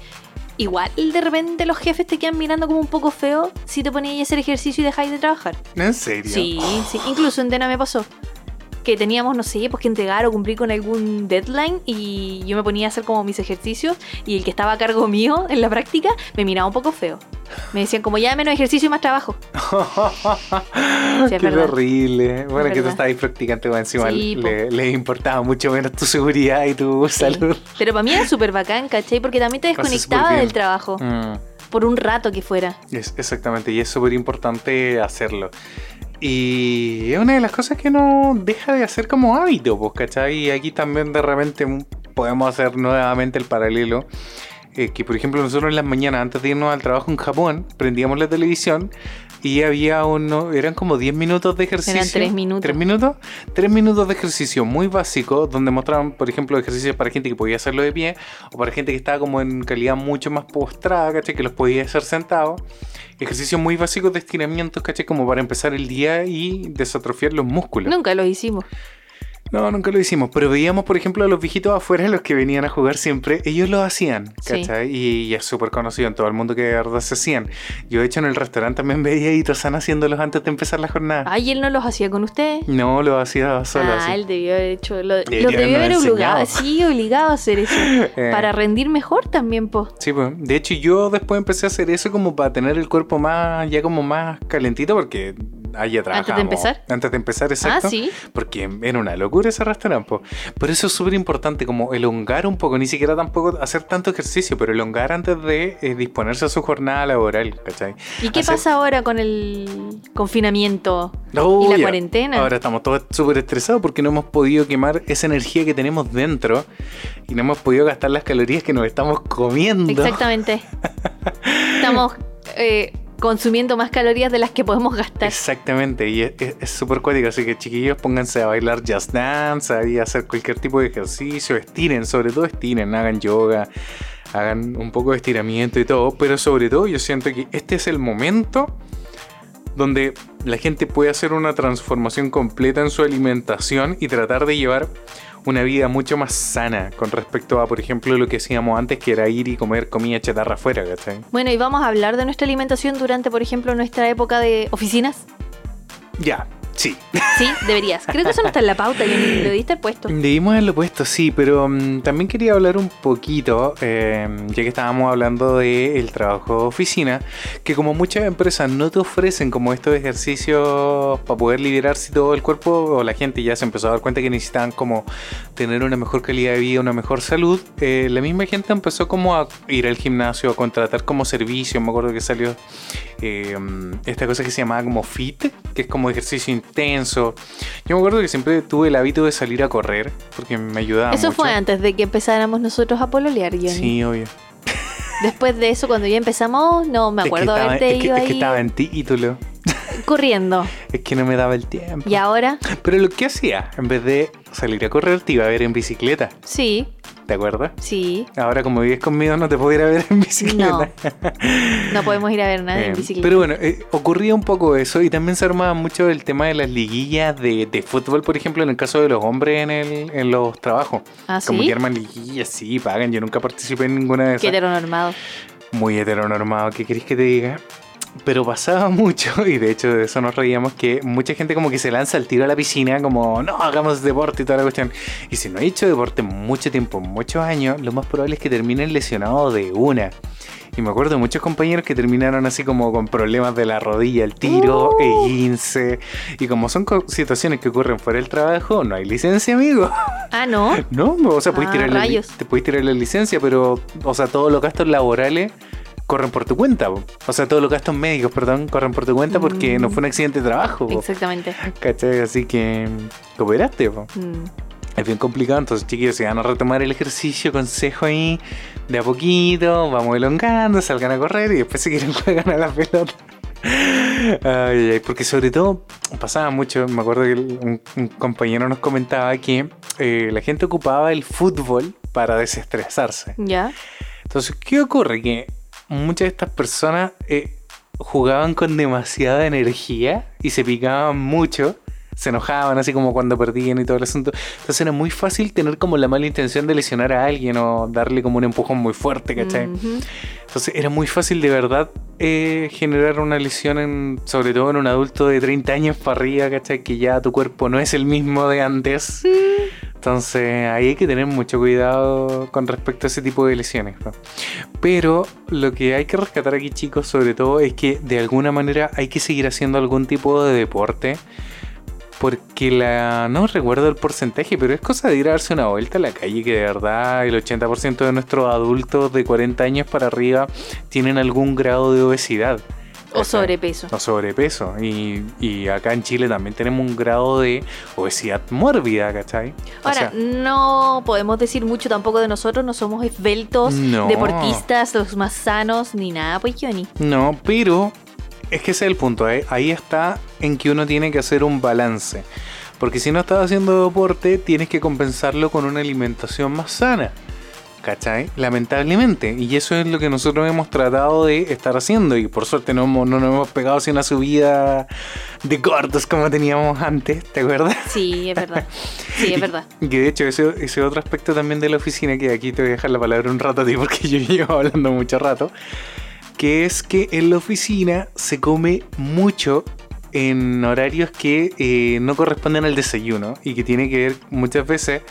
S3: igual de repente los jefes te quedan mirando como un poco feo si te ponías a hacer ejercicio y dejáis de trabajar.
S2: ¿En serio?
S3: Sí, sí, incluso en Dena me pasó. Que teníamos, no sé, pues que entregar o cumplir con algún deadline y yo me ponía a hacer como mis ejercicios y el que estaba a cargo mío en la práctica me miraba un poco feo. Me decían como ya menos ejercicio y más trabajo. Sí,
S2: Qué
S3: verdad.
S2: horrible. Bueno,
S3: Es
S2: que tú estabas practicante, bueno, encima
S3: Sí,
S2: le, le importaba mucho menos tu seguridad y tu
S3: Sí.
S2: salud.
S3: Pero para mí era súper bacán, ¿cachai? Porque también te desconectaba del trabajo.
S2: Mm.
S3: Por un rato que fuera.
S2: Es- exactamente, y es súper importante hacerlo. Y es una de las cosas que no deja de hacer como hábito, pues, ¿cachai? Y aquí también de repente podemos hacer nuevamente el paralelo. eh, que por ejemplo nosotros en las mañanas antes de irnos al trabajo en Japón prendíamos la televisión y había uno, eran como 10 minutos de ejercicio.
S3: tres minutos.
S2: ¿Tres minutos? Tres minutos de ejercicio muy básico donde mostraban, por ejemplo, ejercicios para gente que podía hacerlo de pie o para gente que estaba como en calidad mucho más postrada, ¿cachai? Que los podía hacer sentados. Ejercicios muy básicos de estiramientos, ¿cachai? Como para empezar el día y desatrofiar los músculos.
S3: Nunca lo hicimos.
S2: No, nunca lo hicimos, pero veíamos, por ejemplo, a los viejitos afuera, los que venían a jugar siempre, ellos lo hacían,
S3: Sí.
S2: ¿cachai? Y, y es súper conocido en todo el mundo que de verdad se hacían. Yo, de hecho, en el restaurante también veía a Ito-san haciéndolos antes de empezar la jornada.
S3: Ay, él no los hacía con usted.
S2: No, lo hacía solo
S3: ah,
S2: así.
S3: él debió haber hecho. Lo,
S2: Debería
S3: los debió haber obligado. Sí, obligado a hacer eso.
S2: Eh.
S3: Para rendir mejor también, po.
S2: Sí, pues. De hecho, yo después empecé a hacer eso como para tener el cuerpo más, ya como más calentito, porque allá trabajamos.
S3: empezar?
S2: Antes de empezar, exacto.
S3: Ah, sí.
S2: Porque era una locura ese restaurante. po. Por eso es súper importante como elongar un poco, ni siquiera tampoco hacer tanto ejercicio, pero elongar antes de eh, disponerse a su jornada laboral, ¿cachai?
S3: ¿Y qué
S2: Hacer-
S3: pasa ahora con el confinamiento? ¿Y la
S2: ya.
S3: cuarentena?
S2: Ahora estamos todos súper estresados porque no hemos podido quemar esa energía que tenemos dentro y no hemos podido gastar las calorías que nos estamos comiendo.
S3: Exactamente. Estamos eh, consumiendo más calorías de las que podemos gastar.
S2: Exactamente, y es- súper cuático, así que chiquillos pónganse a bailar just dance, a hacer cualquier tipo de ejercicio, estiren, sobre todo estiren, hagan yoga, hagan un poco de estiramiento y todo, pero sobre todo yo siento que este es el momento donde la gente puede hacer una transformación completa en su alimentación y tratar de llevar una vida mucho más sana con respecto a, por ejemplo, lo que hacíamos antes, que era ir y comer comida chatarra afuera, ¿cachai?
S3: Bueno, y vamos a hablar de nuestra alimentación durante, por ejemplo, nuestra época de oficinas.
S2: Ya, sí.
S3: Sí, deberías. Creo que eso no está en la pauta y lo diste puesto.
S2: Debimos haberlo puesto, sí, pero mm, también quería hablar un poquito, eh, ya que estábamos hablando del trabajo de oficina, que como muchas empresas no te ofrecen como estos ejercicios para poder liberarse todo el cuerpo, o la gente ya se empezó a dar cuenta que necesitaban como tener una mejor calidad de vida, una mejor salud, eh, la misma gente empezó como a ir al gimnasio, a contratar como servicio, me acuerdo que salió eh, esta cosa que se llamaba como fit, que es como ejercicio intenso. Yo me acuerdo que siempre tuve el hábito de salir a correr, porque me ayudaba
S3: Eso
S2: mucho.
S3: fue antes de que empezáramos nosotros a pololear, Johnny.
S2: Sí, obvio.
S3: Después de eso, cuando ya empezamos, no me
S2: Es que
S3: acuerdo
S2: estaba-
S3: haberte
S2: es que,
S3: ido
S2: es que
S3: ahí
S2: estaba en título.
S3: corriendo.
S2: Es que no me daba el tiempo.
S3: Y ahora,
S2: Pero lo que hacía, en vez de salir a correr, te iba a ver en bicicleta.
S3: sí,
S2: ¿Te acuerdas?
S3: sí.
S2: Ahora como vives conmigo no te puedo ir a ver en bicicleta.
S3: No podemos ir a ver nada
S2: Eh,
S3: en bicicleta.
S2: Pero bueno, eh, ocurría un poco eso y también se armaba mucho el tema de las liguillas de, de fútbol, por ejemplo, en el caso de los hombres en, el, en los trabajos.
S3: ¿Ah,
S2: Como
S3: sí?
S2: que arman liguillas, sí, pagan. Yo nunca participé en ninguna de
S3: Qué
S2: esas.
S3: heteronormado.
S2: Muy heteronormado, ¿qué querés que te diga? Pero pasaba mucho, y de hecho de eso nos reíamos, que mucha gente como que se lanza al tiro a la piscina, como, no, hagamos deporte y toda la cuestión. Y si no he hecho deporte mucho tiempo, muchos años, lo más probable es que terminen lesionados de una. Y me acuerdo de muchos compañeros que terminaron así como con problemas de la rodilla, el tiro,
S3: Uh.
S2: e 15. Y como son situaciones que ocurren fuera del trabajo, no hay licencia, amigo.
S3: Ah, ¿no?
S2: No, o sea, puedes
S3: Ah,
S2: tirar la, te puedes tirar la licencia, pero, o sea, todos los gastos laborales corren por tu cuenta. po. O sea, todos los gastos médicos, perdón, corren por tu cuenta porque
S3: Mm.
S2: no fue un accidente de trabajo. po.
S3: Exactamente.
S2: ¿Cachai? Así que mm, cooperaste. po.
S3: Mm.
S2: Es bien complicado, entonces chiquillos, si van a retomar el ejercicio, consejo ahí, de a poquito, vamos elongando, salgan a correr y después si quieren juegan a la pelota. Ay, ay, ay, porque sobre todo pasaba mucho, me acuerdo que un, un compañero nos comentaba que eh, la gente ocupaba el fútbol para desestresarse.
S3: Ya.
S2: Entonces, ¿qué ocurre? Que muchas de estas personas eh, jugaban con demasiada energía y se picaban mucho. Se enojaban, así como cuando perdían y todo el asunto. Entonces era muy fácil tener como la mala intención de lesionar a alguien o darle como un empujón muy fuerte, ¿cachai?
S3: Ujú.
S2: Entonces era muy fácil de verdad eh, generar una lesión, en, sobre todo en un adulto de 30 años para arriba, ¿cachai? Que ya tu cuerpo no es el mismo de antes. Entonces ahí hay que tener mucho cuidado con respecto a ese tipo de lesiones. ¿no? Pero lo que hay que rescatar aquí chicos sobre todo es que de alguna manera hay que seguir haciendo algún tipo de deporte. Porque la. No recuerdo el porcentaje, pero es cosa de ir a darse una vuelta a la calle. Que de verdad el 80% de nuestros adultos de 40 años para arriba tienen algún grado de obesidad.
S3: O sobrepeso.
S2: O sobrepeso. Y, y acá en Chile también tenemos un grado de obesidad mórbida, ¿cachai? O
S3: Ahora,
S2: sea,
S3: no podemos decir mucho tampoco de nosotros, no somos esbeltos,
S2: No.
S3: deportistas, los más sanos, ni nada, pues Johnny.
S2: No, pero es que ese es el punto. ¿eh? Ahí está en que uno tiene que hacer un balance. Porque si no estás haciendo deporte, tienes que compensarlo con una alimentación más sana. ¿Cachai? Lamentablemente. Y eso es lo que nosotros hemos tratado de estar haciendo. Y por suerte no, nos hemos pegado así una subida de gordos como teníamos antes. ¿Te acuerdas?
S3: Sí, es verdad. Sí, es verdad.
S2: Y que de hecho, ese, ese otro aspecto también de la oficina, que aquí te voy a dejar la palabra un rato a ti porque yo llevo hablando mucho rato, que es que en la oficina se come mucho en horarios que eh, no corresponden al desayuno y que tiene que ver muchas veces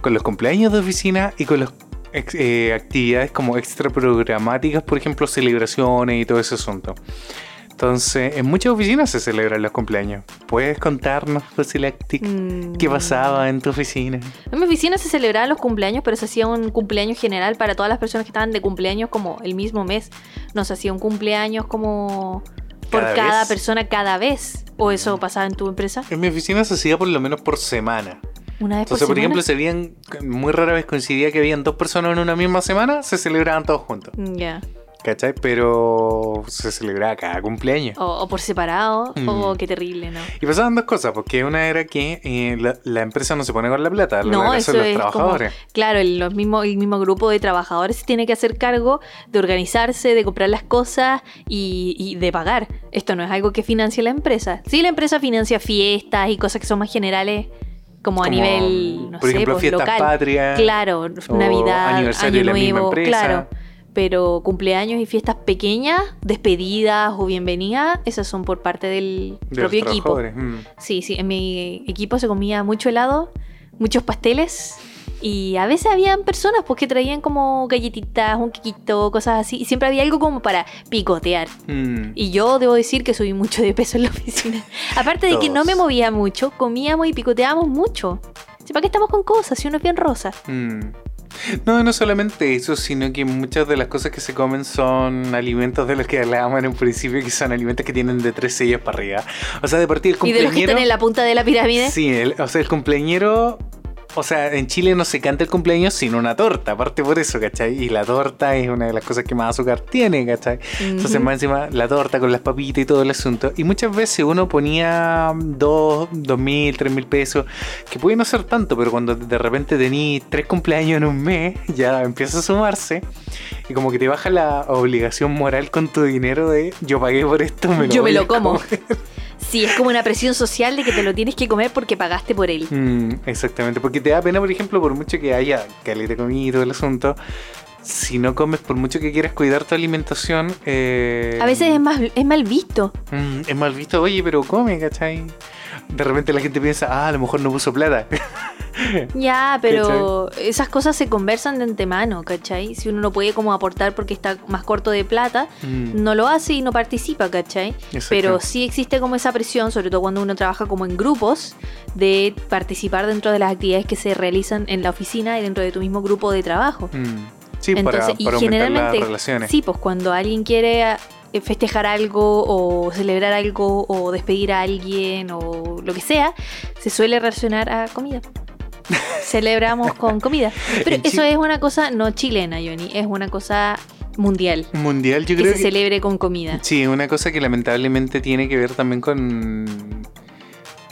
S2: con los cumpleaños de oficina y con las actividades como extra programáticas, por ejemplo, celebraciones y todo ese asunto. Entonces, en muchas oficinas se celebran los cumpleaños. ¿Puedes contarnos, José Lactic,
S3: Mm.
S2: qué pasaba en tu oficina?
S3: En mi oficina se celebraban los cumpleaños, pero se hacía un cumpleaños general para todas las personas que estaban de cumpleaños como el mismo mes. No se hacía un cumpleaños como por
S2: ¿Cada
S3: cada, persona cada vez. ¿O eso pasaba en tu empresa?
S2: En mi oficina se hacía por lo menos por semana.
S3: Una vez
S2: Entonces,
S3: por
S2: por, ejemplo, se habían, muy rara vez coincidía que habían dos personas en una misma semana, se celebraban todos juntos.
S3: Mm, Ya.
S2: ¿Cachai? Pero se celebraba cada cumpleaños.
S3: O, o por separado.
S2: Mm.
S3: Oh, qué terrible, ¿no?
S2: Y pasaban dos cosas, porque una era que eh, la, la empresa no se pone con la plata, la
S3: No,
S2: plata
S3: eso
S2: son los
S3: es como,
S2: trabajadores.
S3: claro, el, los mismo, el mismo grupo de trabajadores se tiene que hacer cargo de organizarse, de comprar las cosas y, y de pagar. Esto no es algo que financie la empresa. Sí, la empresa financia fiestas y cosas que son más generales, como, a
S2: Como,
S3: nivel, no
S2: por
S3: sé,
S2: ejemplo,
S3: pues,
S2: fiestas
S3: local.
S2: patrias.
S3: Claro,
S2: o
S3: Navidad,
S2: aniversario
S3: Año
S2: de la misma
S3: Nuevo,
S2: empresa.
S3: claro. Pero cumpleaños y fiestas pequeñas, despedidas o bienvenidas, esas son por parte del
S2: de los
S3: propio equipo.
S2: Mm.
S3: Sí, sí, en mi equipo se comía mucho helado, muchos pasteles y a veces habían personas pues, que traían como galletitas, un quiquito, cosas así y siempre había algo como para picotear.
S2: Mm.
S3: Y yo debo decir que subí mucho de peso en la oficina. Aparte de que no me movía mucho, comíamos y picoteábamos mucho. ¿Para qué estamos con cosas si uno es bien rosa?
S2: Mm. No, no solamente eso, sino que muchas de las cosas que se comen son alimentos de los que hablábamos en un principio, que son alimentos que tienen de tres sellos para arriba. O sea, de partir el
S3: Y de los que
S2: cumpleañero.
S3: están en la punta de la pirámide.
S2: Sí, el- o sea, el cumpleañero. O sea, en Chile no se canta el cumpleaños sin una torta, aparte por eso, ¿cachai? Y la torta es una de las cosas que más azúcar tiene, ¿cachai? Entonces, más encima, la torta con las papitas y todo el asunto. Y muchas veces uno ponía dos, dos mil, tres mil pesos, que puede no ser tanto, pero cuando de repente tenís tres cumpleaños en un mes, ya empieza a sumarse. Y como que te baja la obligación moral con tu dinero de yo pagué por esto, me lo
S3: Yo me lo como.
S2: Comer".
S3: Sí, es como una presión social de que te lo tienes que comer porque pagaste por él.
S2: Mm, exactamente, porque te da pena, por ejemplo, por mucho que haya caleta de comida y todo el asunto, si no comes, por mucho que quieras cuidar tu alimentación, eh,
S3: A veces es, más, es mal visto.
S2: mm, es mal visto, oye, pero come, ¿cachai? De repente la gente piensa, ah, a lo mejor no puso plata.
S3: Ya, pero esas cosas se conversan de antemano, ¿cachai? Si uno no puede como aportar porque está más corto de plata,
S2: Mm,
S3: no lo hace y no participa, ¿cachai? Pero sí existe como esa presión, sobre todo cuando uno trabaja como en grupos, de participar dentro de las actividades que se realizan en la oficina y dentro de tu mismo grupo de trabajo.
S2: Mm, Sí,
S3: Entonces,
S2: para,
S3: y
S2: para las relaciones.
S3: sí, pues cuando alguien quiere eh, festejar algo o celebrar algo o despedir a alguien o lo que sea, se suele relacionar a comida. Celebramos con comida. Pero
S2: En
S3: eso es una cosa no chilena, Johnny, es una cosa mundial.
S2: Mundial, yo
S3: Que
S2: creo
S3: se
S2: que...
S3: celebre con comida.
S2: Sí, una cosa que lamentablemente tiene que ver también con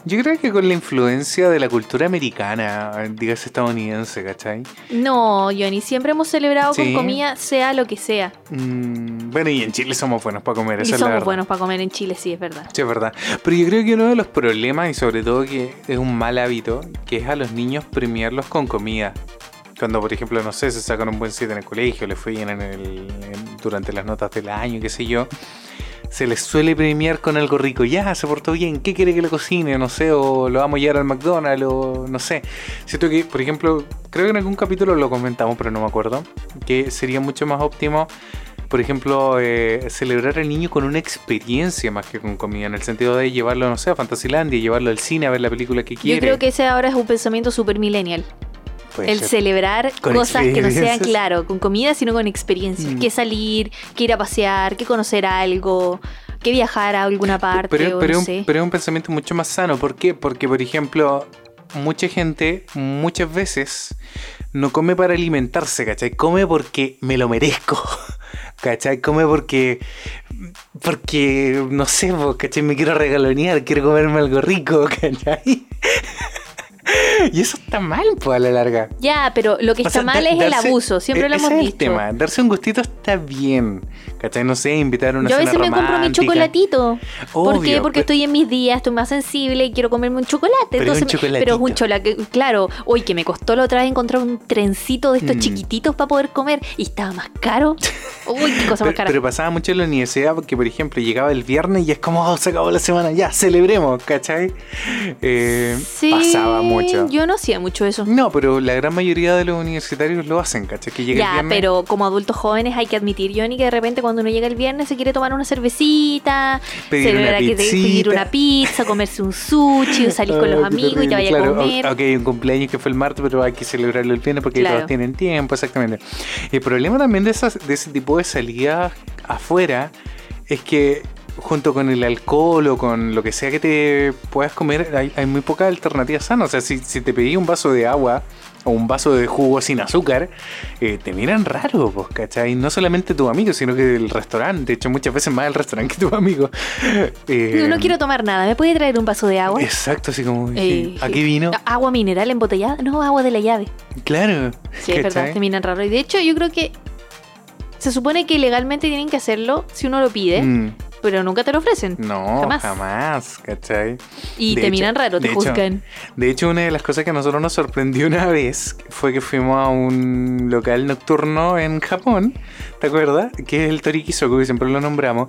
S2: Yo creo que con la influencia de la cultura americana, digas estadounidense, ¿cachai?
S3: No, Johnny, siempre hemos celebrado
S2: Sí.
S3: con comida, sea lo que sea.
S2: Mm, bueno, y en Chile somos buenos para comer,
S3: Y
S2: esa es la
S3: somos
S2: verdad.
S3: buenos para comer en Chile, sí, es verdad.
S2: Sí, es verdad. Pero yo creo que uno de los problemas, y sobre todo que es un mal hábito, que es a los niños premiarlos con comida. Cuando, por ejemplo, no sé, se sacan un buen 7 en el colegio, les fue bien en el, en- durante las notas del año, qué sé yo, se les suele premiar con algo rico. Ya, se portó bien, ¿qué quiere que le cocine? No sé, o lo vamos a llevar al McDonald's, o no sé. Siento que, por ejemplo, creo que en algún capítulo lo comentamos, pero no me acuerdo, que sería mucho más óptimo por ejemplo, eh, celebrar al niño con una experiencia más que con comida, en el sentido de llevarlo, no sé, a Fantasilandia, llevarlo al cine a ver la película que quiere.
S3: Yo creo que ese ahora es un pensamiento super millennial.
S2: Puede
S3: el
S2: ser.
S3: celebrar
S2: Con
S3: cosas que no sean, claro, con comida, sino con experiencias.
S2: Mm.
S3: Que salir, que ir a pasear, que conocer algo, que viajar a alguna parte,
S2: pero,
S3: o
S2: pero
S3: no
S2: un-
S3: sé.
S2: pero es un pensamiento mucho más sano. ¿Por qué? Porque, por ejemplo, mucha gente muchas veces no come para alimentarse, ¿cachai? Come porque me lo merezco. ¿Cachai? Come porque. Porque, no sé, ¿cachai? Me quiero regalonear, quiero comerme algo rico, ¿cachai? Y eso está mal, pues, a la larga.
S3: Ya, pero lo que
S2: O
S3: está
S2: sea,
S3: mal
S2: da-
S3: es el abuso, siempre
S2: e-
S3: lo hemos
S2: es
S3: dicho.
S2: el tema. Darse un gustito está bien. ¿Cachai? No sé, invitar a una
S3: Yo a veces me compro mi chocolatito. ¿Por qué?
S2: Obvio,
S3: Porque estoy en mis días, estoy más sensible y quiero comerme un chocolate.
S2: Pero es un
S3: Entonces me- pero es un
S2: chocolatito.
S3: chocolate, claro. Hoy que me costó la otra vez encontrar un trencito de estos
S2: Mm.
S3: chiquititos para poder comer y estaba más caro. Uy, qué cosa más
S2: Pero,
S3: cara.
S2: pero pasaba mucho en la universidad porque, por ejemplo, llegaba el viernes y es como, "Oh, se acabó la semana, ya, celebremos, ¿cachai? Eh,
S3: Sí,
S2: pasaba mucho.
S3: Yo no hacía mucho eso.
S2: No, pero la gran mayoría de los universitarios lo hacen, ¿cachai? Que llega el
S3: Ya,
S2: viernes.
S3: pero como adultos jóvenes hay que admitir, Johnny, que de repente cuando uno llega el viernes se quiere tomar una cervecita,
S2: Pedir
S3: se
S2: una
S3: que pedir una pizza, comerse un sushi, o salir con los
S2: qué
S3: amigos y te vaya
S2: Claro,
S3: a comer.
S2: o- Ok, un cumpleaños que fue el martes, pero hay que celebrarlo el viernes porque
S3: Claro.
S2: todos tienen tiempo, exactamente. El problema también de, esas, de ese tipo de salidas afuera es que junto con el alcohol o con lo que sea que te puedas comer, hay, hay muy pocas alternativas sanas. O sea, si, si te pedí un vaso de agua o un vaso de jugo sin azúcar, eh, te miran raro, pues, ¿cachai? No solamente tu amigo, sino que el restaurante. De hecho, muchas veces más el restaurante que tu amigo. Eh,
S3: No, no quiero tomar nada. ¿Me puede traer un vaso de agua?
S2: Exacto, así como,
S3: Eh,
S2: ¿a qué vino?
S3: ¿Agua mineral embotellada? No, agua de la llave.
S2: Claro.
S3: Sí, es verdad, te miran raro. Y de hecho, yo creo que se supone que legalmente tienen que hacerlo si uno lo pide,
S2: Mm,
S3: pero nunca te lo ofrecen.
S2: no,
S3: Jamás.
S2: jamás, ¿cachai?
S3: Y
S2: De
S3: te
S2: hecho-
S3: miran raro, te
S2: de hecho,
S3: juzgan.
S2: De hecho, una de las cosas que a nosotros nos sorprendió una vez fue que fuimos a un local nocturno en Japón, ¿te acuerdas? Que es el Torikisoku, que siempre lo nombramos,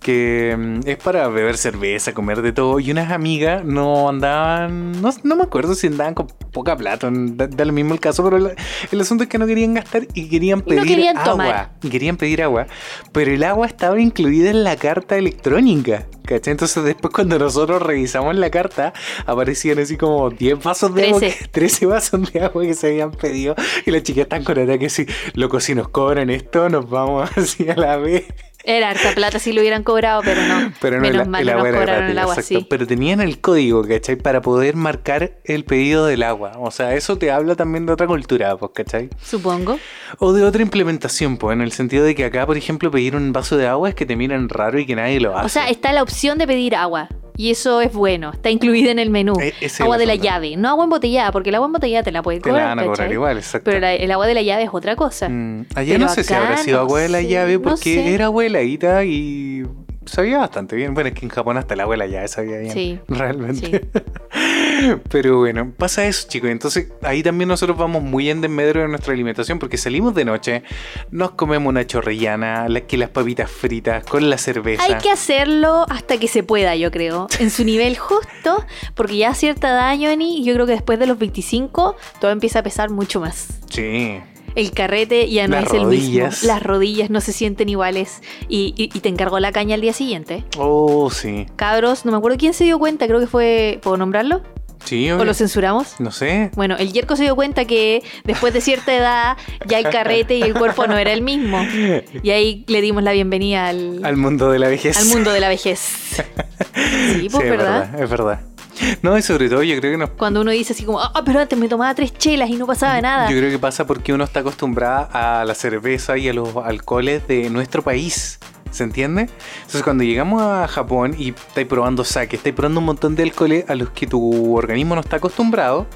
S2: que mm, es para beber cerveza, comer de todo, y unas amigas no andaban, no, no me acuerdo si andaban con poca plata, da, da lo mismo el caso, pero el, el asunto es que no querían gastar y querían
S3: Y no
S2: pedir
S3: querían
S2: agua.
S3: tomar.
S2: Y querían pedir agua, pero el agua estaba incluida en la carta electrónica. ¿Cachai? Entonces después cuando nosotros revisamos la carta, aparecían así como 10 vasos de agua,
S3: Trece.
S2: que- 13 vasos de agua que se habían pedido. Y las chicas están con que si, loco, si nos cobran esto, nos vamos así a la vez.
S3: Era harta plata si lo hubieran cobrado, pero no.
S2: Pero no,
S3: Menos
S2: el,
S3: mal
S2: el
S3: no nos
S2: agua
S3: cobraron
S2: gratis,
S3: el agua,
S2: exacto.
S3: sí.
S2: Pero tenían el código, ¿cachai? Para poder marcar el pedido del agua. O sea, eso te habla también de otra cultura, pues, ¿cachai?
S3: Supongo.
S2: O de otra implementación, pues, en el sentido de que acá, por ejemplo, pedir un vaso de agua es que te miran raro y que nadie lo hace.
S3: O sea, está la opción de pedir agua. Y eso es bueno, está incluida en el menú.
S2: E-
S3: agua
S2: el
S3: de la llave, no agua embotellada, porque el agua embotellada te la pueden
S2: te
S3: cobrar.
S2: la van a cobrar igual, exacto.
S3: Pero la- el agua de la llave es otra cosa.
S2: Mm, allá
S3: Pero
S2: no sé si habrá sido
S3: no
S2: agua de la llave
S3: no
S2: porque
S3: sé.
S2: era agua heladita y sabía bastante bien. Bueno, es que en Japón hasta la llave sabía bien.
S3: Sí,
S2: Realmente. Pero bueno, pasa eso, chicos. Entonces ahí también nosotros vamos muy en desmedro de nuestra alimentación porque salimos de noche, nos comemos una chorrellana, la- que las papitas fritas con la cerveza.
S3: Hay que hacerlo hasta que se pueda, yo creo. En su nivel justo, porque ya a cierta edad, Johnny, yo creo que después de los 25, todo empieza a pesar mucho más.
S2: Sí.
S3: El carrete ya no
S2: Las
S3: es el mismo. Las rodillas no se sienten iguales. Y, y- y te encargó la caña al día siguiente.
S2: Oh, sí.
S3: Cabros, no me acuerdo quién se dio cuenta, creo que fue. ¿Puedo nombrarlo?
S2: Sí,
S3: ¿O lo censuramos?
S2: No sé.
S3: Bueno, el Yerko se dio cuenta que después de cierta edad ya el carrete y el cuerpo no era el mismo. Y ahí le dimos la bienvenida al,
S2: Al mundo de la vejez.
S3: al mundo de la vejez. Sí,
S2: Sí,
S3: pues,
S2: es
S3: verdad,
S2: es verdad. No, y sobre todo yo creo que nos
S3: Cuando uno dice así como, ah, pero antes me tomaba tres chelas y no pasaba nada.
S2: Yo creo que pasa porque uno está acostumbrado a la cerveza y a los alcoholes de nuestro país. ¿Se entiende? Entonces cuando llegamos a Japón y estáis probando sake, estáis probando un montón de alcoholes a los que tu organismo no está acostumbrado,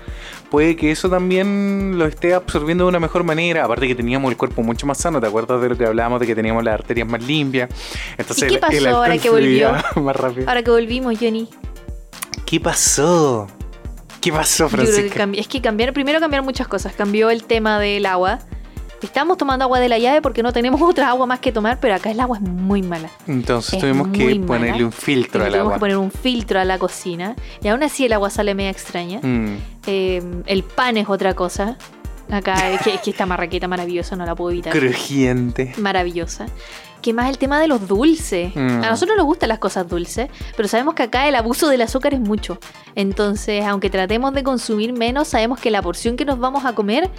S2: puede que eso también lo esté absorbiendo de una mejor manera. Aparte que teníamos el cuerpo mucho más sano, ¿te acuerdas de lo que hablábamos de que teníamos las arterias más limpias?
S3: Entonces, ¿Y qué pasó ahora que volvió?
S2: Más rápido.
S3: Ahora que volvimos, Johnny.
S2: ¿Qué pasó? ¿Qué pasó, Francisca?
S3: es que cambiaron, primero cambiaron muchas cosas. Cambió el tema del agua Estamos tomando agua de la llave porque no tenemos otra agua más que tomar, pero acá el agua es muy mala.
S2: Entonces tuvimos que ponerle un filtro al agua.
S3: Tuvimos que poner un filtro a la cocina y aún así el agua sale media extraña. Mm. Eh, el pan es otra cosa. Acá es que, esta marraqueta maravillosa no la puedo evitar.
S2: Crujiente.
S3: Maravillosa que más el tema de los dulces. A mm. nosotros nos gustan las cosas dulces, pero sabemos que acá el abuso del azúcar es mucho. Entonces, aunque tratemos de consumir menos, sabemos que la porción que nos vamos a comer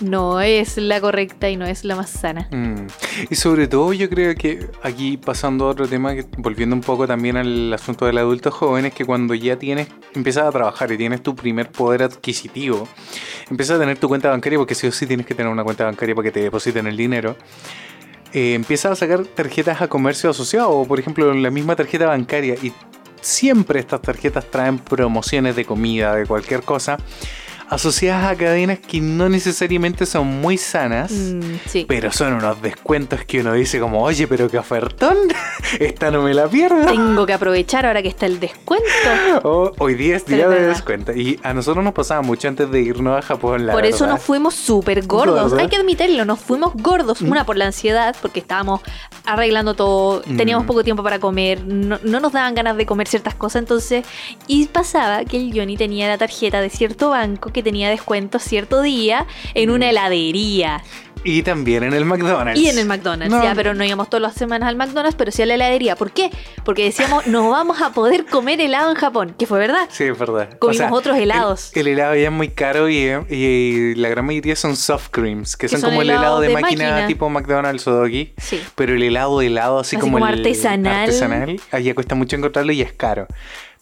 S3: no es la correcta y no es la más sana.
S2: Mm. Y sobre todo yo creo que aquí pasando a otro tema, volviendo un poco también al asunto del adulto joven, es que cuando ya tienes, empiezas a trabajar y tienes tu primer poder adquisitivo, empiezas a tener tu cuenta bancaria, porque sí o sí tienes que tener una cuenta bancaria para que te depositen el dinero eh, empiezas a sacar tarjetas a comercio asociado, o por ejemplo la misma tarjeta bancaria, y siempre estas tarjetas traen promociones de comida, de cualquier cosa asociadas a cadenas que no necesariamente son muy sanas, mm, pero son unos descuentos que uno dice como, oye, pero qué ofertón, esta no me la pierdo.
S3: Tengo que aprovechar ahora que está el descuento.
S2: Oh, hoy día es día de descuento. Y a nosotros nos pasaba mucho antes de irnos a Japón.
S3: por eso nos fuimos súper gordos. Hay que admitirlo, nos fuimos gordos. Mm. Una por la ansiedad, porque estábamos arreglando todo, teníamos mm. poco tiempo para comer, no, no, nos daban ganas de comer ciertas cosas. Entonces, y pasaba que el Johnny tenía la tarjeta de cierto banco que tenía descuento cierto día en una heladería.
S2: Y también en el McDonald's.
S3: Y en el McDonald's, ya, pero no íbamos todas las semanas al McDonald's, pero sí a la heladería. ¿Por qué? Porque decíamos, no vamos a poder comer helado en Japón, que fue verdad.
S2: Sí, es verdad.
S3: Comimos otros helados.
S2: El, helado ya es muy caro y, la gran mayoría son soft creams, que, son, como el helado de, máquina, tipo McDonald's o Doggy. Sí. Pero el helado de helado, así, como, el
S3: artesanal.
S2: artesanal, allá cuesta mucho encontrarlo y es caro.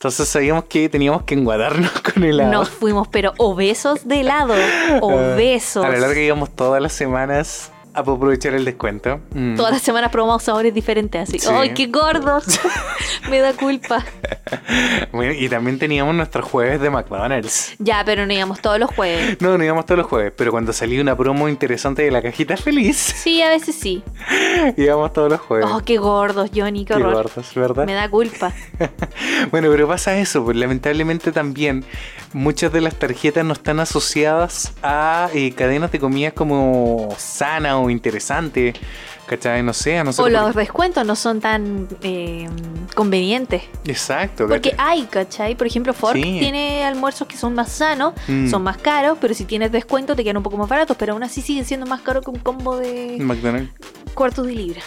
S2: Entonces sabíamos que teníamos que enguadarnos con helado.
S3: Nos fuimos, pero obesos de helado. Obesos.
S2: a la larga íbamos todas las semanas a aprovechar el descuento.
S3: Mm. Todas las semanas probamos sabores diferentes, así. ¡Ay, qué gordos! Me da culpa.
S2: Bueno, y también teníamos nuestros jueves de McDonald's.
S3: Ya, pero no íbamos todos los jueves.
S2: No, no íbamos todos los jueves, pero cuando salía una promo interesante de la cajita feliz.
S3: Sí, a veces sí.
S2: íbamos todos los jueves.
S3: ¡Oh, qué gordos, Johnny! ¡Qué, qué gordos,
S2: ¿verdad?
S3: Me da culpa.
S2: bueno, pero pasa eso, pues lamentablemente también muchas de las tarjetas no están asociadas a eh, cadenas de comidas como sana o interesante. ¿Cachai? No sé, no sé.
S3: O los descuentos no son tan eh, convenientes.
S2: Exacto.
S3: Porque hay, ¿cachai? Por ejemplo, Ford tiene almuerzos que son más sanos, mm. son más caros, pero si tienes descuento te quedan un poco más baratos, pero aún así siguen siendo más caros que un combo de
S2: McDonald's.
S3: cuartos de libra.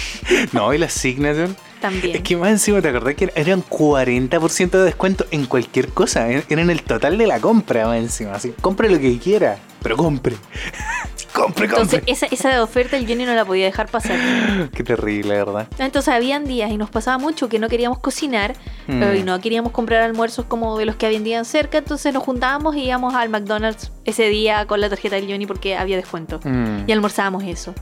S2: no, y la Signature.
S3: También.
S2: Es que más encima te acordás que eran 40% de descuento en cualquier cosa. Eran el total de la compra más encima. Así, compre lo que quiera, pero compre. compre,
S3: Entonces, esa, esa oferta el Jenny no la podía dejar pasar.
S2: Qué terrible, ¿verdad?
S3: Entonces, habían días y nos pasaba mucho que no queríamos cocinar mm. y no queríamos comprar almuerzos como de los que habían cerca. Entonces, nos juntábamos y íbamos al McDonald's ese día con la tarjeta del Johnny porque había descuento. Mm. Y almorzábamos eso.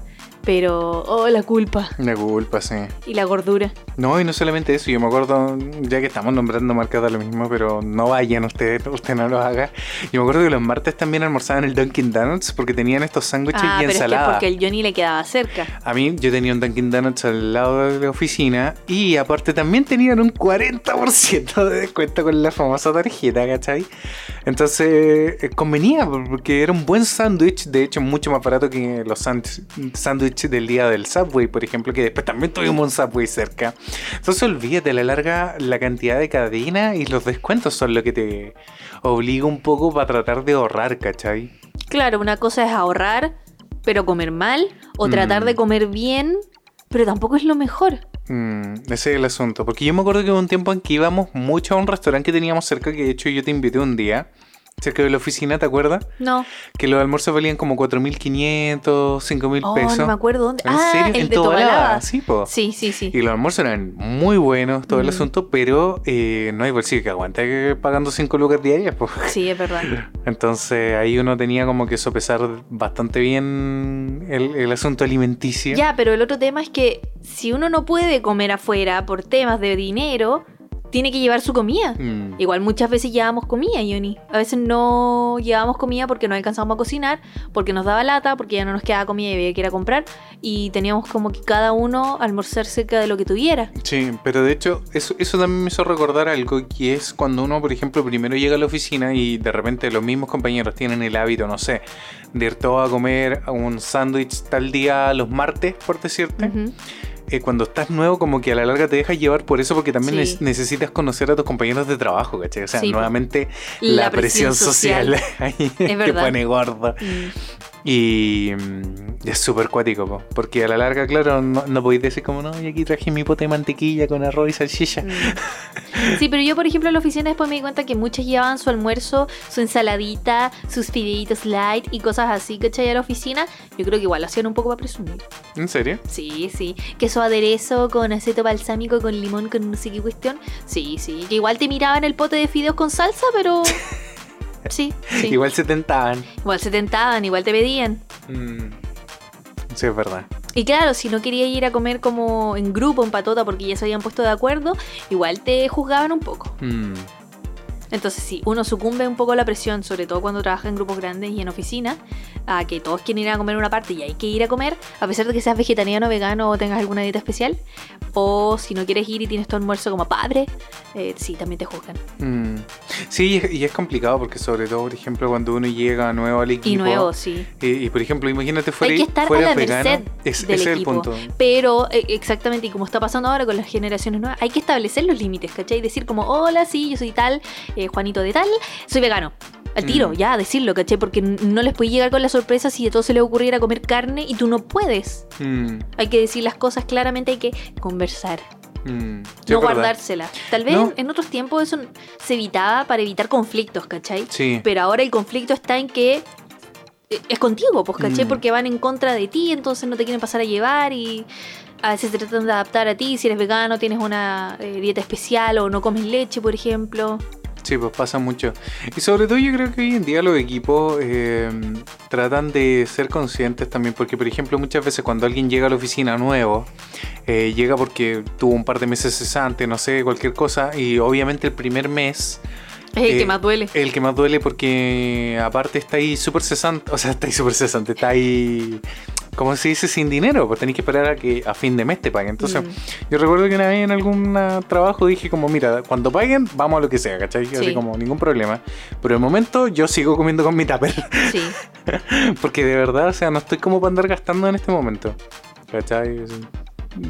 S3: Pero, oh, la culpa.
S2: La culpa, sí.
S3: Y la gordura.
S2: No, y no solamente eso, yo me acuerdo, ya que estamos nombrando marcas de lo mismo, pero no vayan ustedes, usted no lo haga. Yo me acuerdo que los martes también almorzaban en el Dunkin' Donuts porque tenían estos sándwiches ah, y ensalada. Es
S3: porque el Johnny le quedaba cerca.
S2: A mí, yo tenía un Dunkin' Donuts al lado de la oficina y aparte también tenían un 40% de descuento con la famosa tarjeta, ¿cachai? Entonces, eh, convenía porque era un buen sándwich, de hecho, mucho más barato que los sándwiches del día del Subway, por ejemplo, que después también tuvimos un Subway cerca. Entonces olvídate, a la larga la cantidad de cadena y los descuentos son lo que te obliga un poco para tratar de ahorrar, ¿cachai?
S3: Claro, una cosa es ahorrar, pero comer mal, o tratar de mm. comer bien, pero tampoco es lo mejor.
S2: Mm, ese es el asunto. Porque yo me acuerdo que hubo un tiempo en que íbamos mucho a un restaurante que teníamos cerca, que de hecho yo te invité un día cerca de la oficina, ¿te acuerdas?
S3: No.
S2: Que los almuerzos valían como 4.500, 5.000
S3: Oh,
S2: pesos.
S3: no me acuerdo dónde.
S2: ¿En
S3: ah,
S2: serio?
S3: el
S2: en
S3: de
S2: Tobalaba,
S3: Tobalaba.
S2: Sí, po.
S3: Sí, sí, sí.
S2: Y los almuerzos eran muy buenos, todo el
S3: Mm.
S2: asunto, pero eh, no hay bolsillo que aguante pagando 5 lucas diarias, pues.
S3: Sí, es verdad.
S2: Entonces ahí uno tenía como que sopesar bastante bien el, el asunto alimenticio.
S3: Ya, pero el otro tema es que si uno no puede comer afuera por temas de dinero, tiene que llevar su comida.
S2: Mm.
S3: Igual muchas veces llevábamos comida, Johnny. A veces no llevábamos comida porque no alcanzábamos a cocinar, porque nos daba lata, porque ya no nos quedaba comida y había que ir a comprar. Y teníamos como que cada uno almorzar cerca de lo que tuviera.
S2: Sí, pero de hecho eso, eso también me hizo recordar algo que es cuando uno, por ejemplo, primero llega a la oficina y de repente los mismos compañeros tienen el hábito, no sé, de ir todos a comer un sándwich tal día los martes, por decirte.
S3: Ujú.
S2: Eh, cuando estás nuevo, como que a la larga te dejas llevar por eso, porque también
S3: Sí.
S2: necesitas conocer a tus compañeros de trabajo, ¿cachai? O sea,
S3: Sí,
S2: nuevamente la, presión, social, ahí te pone gordo.
S3: Mm.
S2: Y mm, es súper cuático, po, porque a la larga, claro, no, no podéis decir como, no, y aquí traje mi pote de mantequilla con arroz y salchicha.
S3: Mm. Sí, pero yo, por ejemplo, en la oficina después me di cuenta que muchas llevaban su almuerzo, su ensaladita, sus fideitos light y cosas así, ¿cachai? A la oficina. Yo creo que igual lo hacían un poco para presumir.
S2: ¿En serio?
S3: Sí, sí. Queso aderezo con aceto balsámico, con limón, con no sé qué cuestión. Sí, sí. Que igual te miraban el pote de fideos con salsa, pero. Sí, sí.
S2: Igual se tentaban.
S3: Igual se tentaban, igual te pedían.
S2: Mm, Sí, es verdad.
S3: Y claro, si no querías ir a comer como en grupo, en patota, porque ya se habían puesto de acuerdo, igual te juzgaban un poco.
S2: Mm,
S3: Entonces sí, uno sucumbe un poco a la presión, sobre todo cuando trabaja en grupos grandes y en oficina, a que todos quieren ir a comer una parte y hay que ir a comer, a pesar de que seas vegetariano, vegano o tengas alguna dieta especial. O si no quieres ir y tienes tu almuerzo como padre, eh, sí, también te juzgan.
S2: mm. Sí, y es, y es complicado porque sobre todo, por ejemplo, cuando uno llega nuevo al equipo.
S3: Y nuevo, sí.
S2: Y, y, por ejemplo, imagínate fuera,
S3: Hay que estar a
S2: fuera
S3: la
S2: vegano.
S3: merced
S2: Es,
S3: del
S2: ese es el punto.
S3: Pero eh, exactamente, y como está pasando ahora con las generaciones nuevas, hay que establecer los límites, ¿cachai? Decir como, hola, sí, yo soy tal, eh, Juanito de tal, soy vegano. Al tiro,
S2: Mm.
S3: ya, decirlo, ¿cachai? Porque no les puede llegar con la sorpresa si a todos se les ocurriera comer carne y tú no puedes.
S2: Mm,
S3: Hay que decir las cosas claramente, hay que conversar,
S2: mm. Sí,
S3: no guardárselas. Tal vez
S2: No.
S3: en otros tiempos eso se evitaba para evitar conflictos, ¿cachai?
S2: Sí.
S3: Pero ahora el conflicto está en que eh, es contigo, pues, ¿cachai?
S2: Mm.
S3: Porque van en contra de ti, entonces no te quieren pasar a llevar y a veces se tratan de adaptar a ti. Si eres vegano, tienes una eh, dieta especial o no comes leche, por ejemplo.
S2: Sí, pues pasa mucho. Y sobre todo yo creo que hoy en día los equipos eh, tratan de ser conscientes también, porque por ejemplo muchas veces cuando alguien llega a la oficina nuevo, eh, llega porque tuvo un par de meses cesante, no sé, cualquier cosa, y obviamente el primer mes
S3: Es el
S2: Eh,
S3: que más duele.
S2: el que más duele porque aparte está ahí súper cesante, o sea, está ahí súper cesante, está ahí, ¿cómo se dice? Sin dinero, pues tenés que esperar a que a fin de mes te paguen. Entonces,
S3: Mm.
S2: yo recuerdo que una vez en algún ah, trabajo dije como, mira, cuando paguen, vamos a lo que sea, ¿cachai? Así
S3: Sí.
S2: como, ningún problema. Pero de momento yo sigo comiendo con mi tupper,
S3: Sí.
S2: porque de verdad, o sea, no estoy como para andar gastando en este momento, ¿cachai?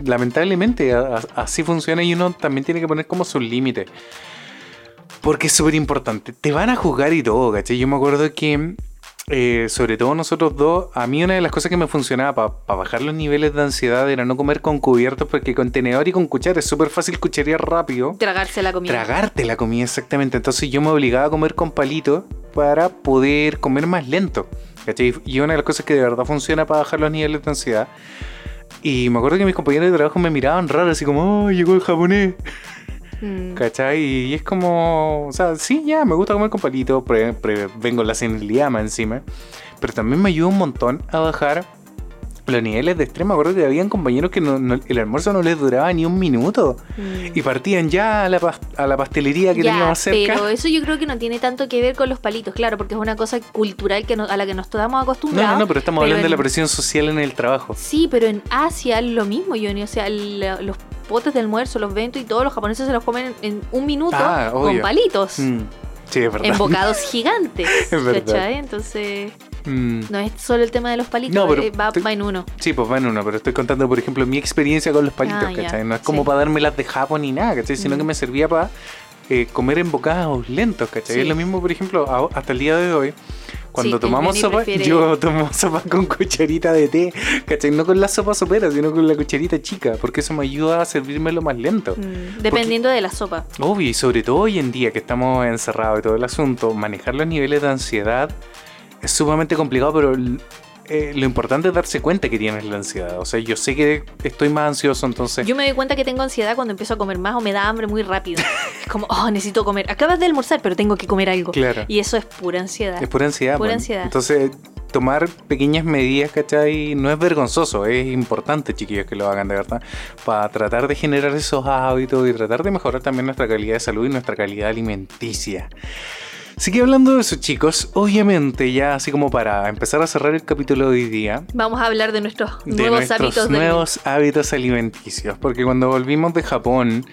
S2: Lamentablemente así funciona y uno también tiene que poner como sus límites. Porque es súper importante. Te van a juzgar y todo, ¿cachai? Yo me acuerdo que, eh, sobre todo nosotros dos, a mí una de las cosas que me funcionaba para bajar los niveles de ansiedad era no comer con cubiertos, porque con tenedor y con cuchara es súper fácil cucharear rápido.
S3: Tragarse la comida.
S2: Tragarte la comida exactamente. Entonces yo me obligaba a comer con palitos para poder comer más lento. ¿cachai? Y una de las cosas que de verdad funciona para bajar los niveles de ansiedad. Y me acuerdo que mis compañeros de trabajo me miraban raro, así como, oh, llegó el japonés.
S3: Mm.
S2: ¿Cachai? Y es como, o sea, sí, ya, me gusta comer con palitos, pre- pre- vengo la senilidad encima, pero también me ayuda un montón a bajar los niveles de estrés. Me acuerdo que habían compañeros que no- no- el almuerzo no les duraba ni un minuto
S3: Mm.
S2: y partían ya a la, a la pastelería que
S3: Ya,
S2: teníamos cerca.
S3: pero eso yo creo que no tiene tanto que ver con los palitos, claro, porque es una cosa cultural que no- a la que nos estamos acostumbrados.
S2: no, no, pero estamos hablando de la presión social en el trabajo.
S3: Sí, pero en Asia es lo mismo, Johnny. O sea, la- los potes de almuerzo, los ventos y todos los japoneses se los comen en un minuto
S2: Ah,
S3: con palitos.
S2: Mm, Sí, es verdad.
S3: En bocados gigantes.
S2: Es verdad.
S3: ¿Cachai? Entonces,
S2: Mm.
S3: no es solo el tema de los palitos,
S2: No, pero
S3: eh, va, en uno.
S2: Sí, pues va en uno, pero estoy contando, por ejemplo, mi experiencia con los palitos,
S3: Ah, ya,
S2: ¿cachai? No es como
S3: sí.
S2: para dármelas de Japón ni nada, ¿cachai? Sino
S3: Mm.
S2: que me servía para eh, comer en bocados lentos, ¿cachai?
S3: Sí.
S2: Es lo mismo, por ejemplo, a- hasta el día de hoy, Cuando
S3: Sí,
S2: tomamos sopa,
S3: prefiere-
S2: yo tomo sopa con cucharita de té, ¿cachai? No con la sopa sopera, sino con la cucharita chica, porque eso me ayuda a servírmelo más lento.
S3: Mm, dependiendo de la sopa.
S2: Obvio, y sobre todo hoy en día que estamos encerrados y todo el asunto, manejar los niveles de ansiedad es sumamente complicado, pero eh, lo importante es darse cuenta que tienes la ansiedad. O sea, yo sé que estoy más ansioso, entonces...
S3: Yo me doy cuenta que tengo ansiedad cuando empiezo a comer más o me da hambre muy rápido. es como, oh, necesito comer. Acabas de almorzar, pero tengo que comer algo.
S2: Claro.
S3: Y eso es pura ansiedad.
S2: Es pura ansiedad.
S3: Pura ansiedad.
S2: Entonces, tomar pequeñas medidas, ¿cachai? No es vergonzoso, es importante, chiquillos, que lo hagan de verdad, para tratar de generar esos hábitos y tratar de mejorar también nuestra calidad de salud y nuestra calidad alimenticia. Así que hablando de eso, chicos, obviamente ya así como para empezar a cerrar el capítulo de hoy día,
S3: Vamos a hablar de nuestros
S2: de
S3: nuevos
S2: nuestros
S3: hábitos de
S2: nuevos hábitos alimenticios, porque cuando volvimos de Japón,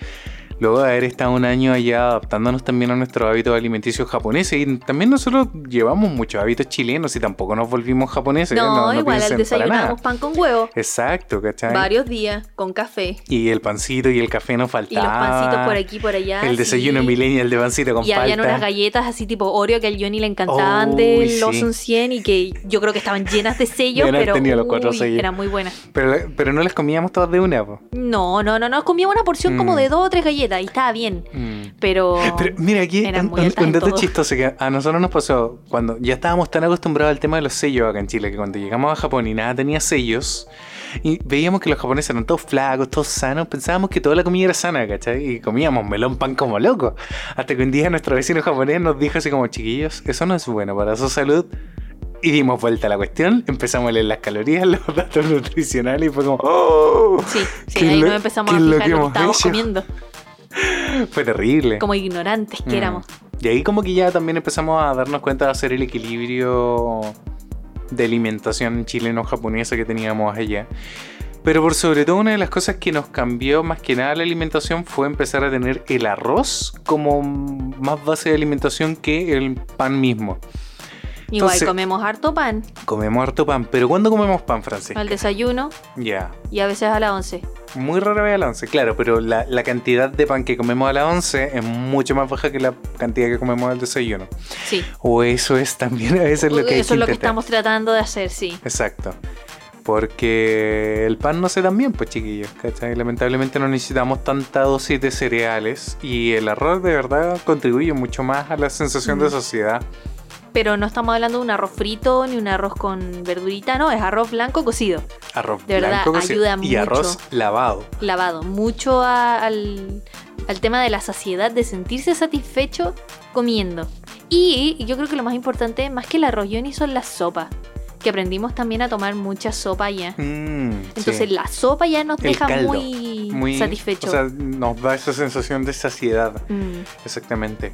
S2: luego de haber estado un año allá adaptándonos también a nuestros hábitos alimenticios japoneses, y también nosotros llevamos muchos hábitos chilenos y tampoco nos volvimos japoneses.
S3: No, igual al desayunamos pan con huevo.
S2: Exacto, ¿cachai?
S3: Varios días con café.
S2: Y el pancito y el café no
S3: Y
S2: faltaban.
S3: los pancitos por aquí, por allá.
S2: El desayuno
S3: sí.
S2: millennial de pancito con
S3: Y habían
S2: palta.
S3: unas galletas así tipo Oreo que al Johnny le encantaban
S2: Uy,
S3: del
S2: sí.
S3: Lawson 100 y que yo creo que estaban llenas de sellos, pero
S2: tenido los cuatro
S3: uy,
S2: sellos.
S3: eran muy buenas.
S2: Pero, pero no las comíamos todas de una, po.
S3: No, no, no, no, comíamos una porción como
S2: Mm.
S3: de dos o tres galletas y estaba bien.
S2: Mm.
S3: Pero,
S2: Pero mira, aquí
S3: Eran
S2: un,
S3: muy
S2: un-
S3: altas
S2: un
S3: en
S2: dato chistoso que a nosotros nos pasó cuando ya estábamos tan acostumbrados al tema de los sellos acá en Chile que cuando llegamos a Japón y nada tenía sellos y veíamos que los japoneses eran todos flacos, todos sanos, pensábamos que toda la comida era sana, ¿cachai? Y comíamos melón pan como locos. Hasta que un día nuestro vecino japonés nos dijo así como, chiquillos, eso no es bueno para su salud. Y dimos vuelta a la cuestión, empezamos a leer las calorías, los datos nutricionales y fue como, ¡oh!
S3: sí, sí,
S2: ¿Qué
S3: ahí
S2: lo-
S3: nos empezamos a
S2: lo
S3: fijar
S2: que
S3: lo que
S2: hecho?
S3: comiendo,
S2: Fue terrible.
S3: como ignorantes que
S2: Mm.
S3: éramos.
S2: Y ahí como que ya también empezamos a darnos cuenta de hacer el equilibrio de alimentación chileno-japonesa que teníamos allá. Pero por sobre todo una de las cosas que nos cambió más que nada la alimentación fue empezar a tener el arroz como más base de alimentación que el pan mismo.
S3: Igual
S2: Entonces-
S3: comemos harto pan
S2: Comemos harto pan, pero ¿cuándo comemos pan, Francisca?
S3: al desayuno
S2: Ya,
S3: y a veces a las 11.
S2: muy rara vez a la once, claro, pero la, la cantidad de pan que comemos a la once es mucho más baja que la cantidad que comemos al desayuno.
S3: Sí,
S2: O eso es también a veces lo que hay
S3: eso es lo que estamos tratando de hacer, sí.
S2: Exacto. Porque el pan no se dan bien, pues chiquillos, ¿cachai? Lamentablemente no necesitamos tanta dosis de cereales y el arroz de verdad contribuye mucho más a la sensación de
S3: Mm.
S2: saciedad.
S3: Pero no estamos hablando de un arroz frito ni un arroz con verdurita, no, es arroz blanco cocido,
S2: Arroz
S3: De verdad,
S2: blanco cocido
S3: ayuda
S2: y
S3: mucho.
S2: arroz lavado.
S3: lavado. Mucho a- al, al tema de la saciedad, de sentirse satisfecho comiendo. Y yo creo que lo más importante, más que el arroz, Johnny, son las sopas. Que aprendimos también a tomar mucha sopa ya.
S2: Mm,
S3: Entonces
S2: sí.
S3: la sopa ya nos
S2: El
S3: deja
S2: caldo.
S3: muy,
S2: Muy
S3: satisfechos.
S2: O sea, nos da esa sensación de saciedad.
S3: Mm,
S2: Exactamente.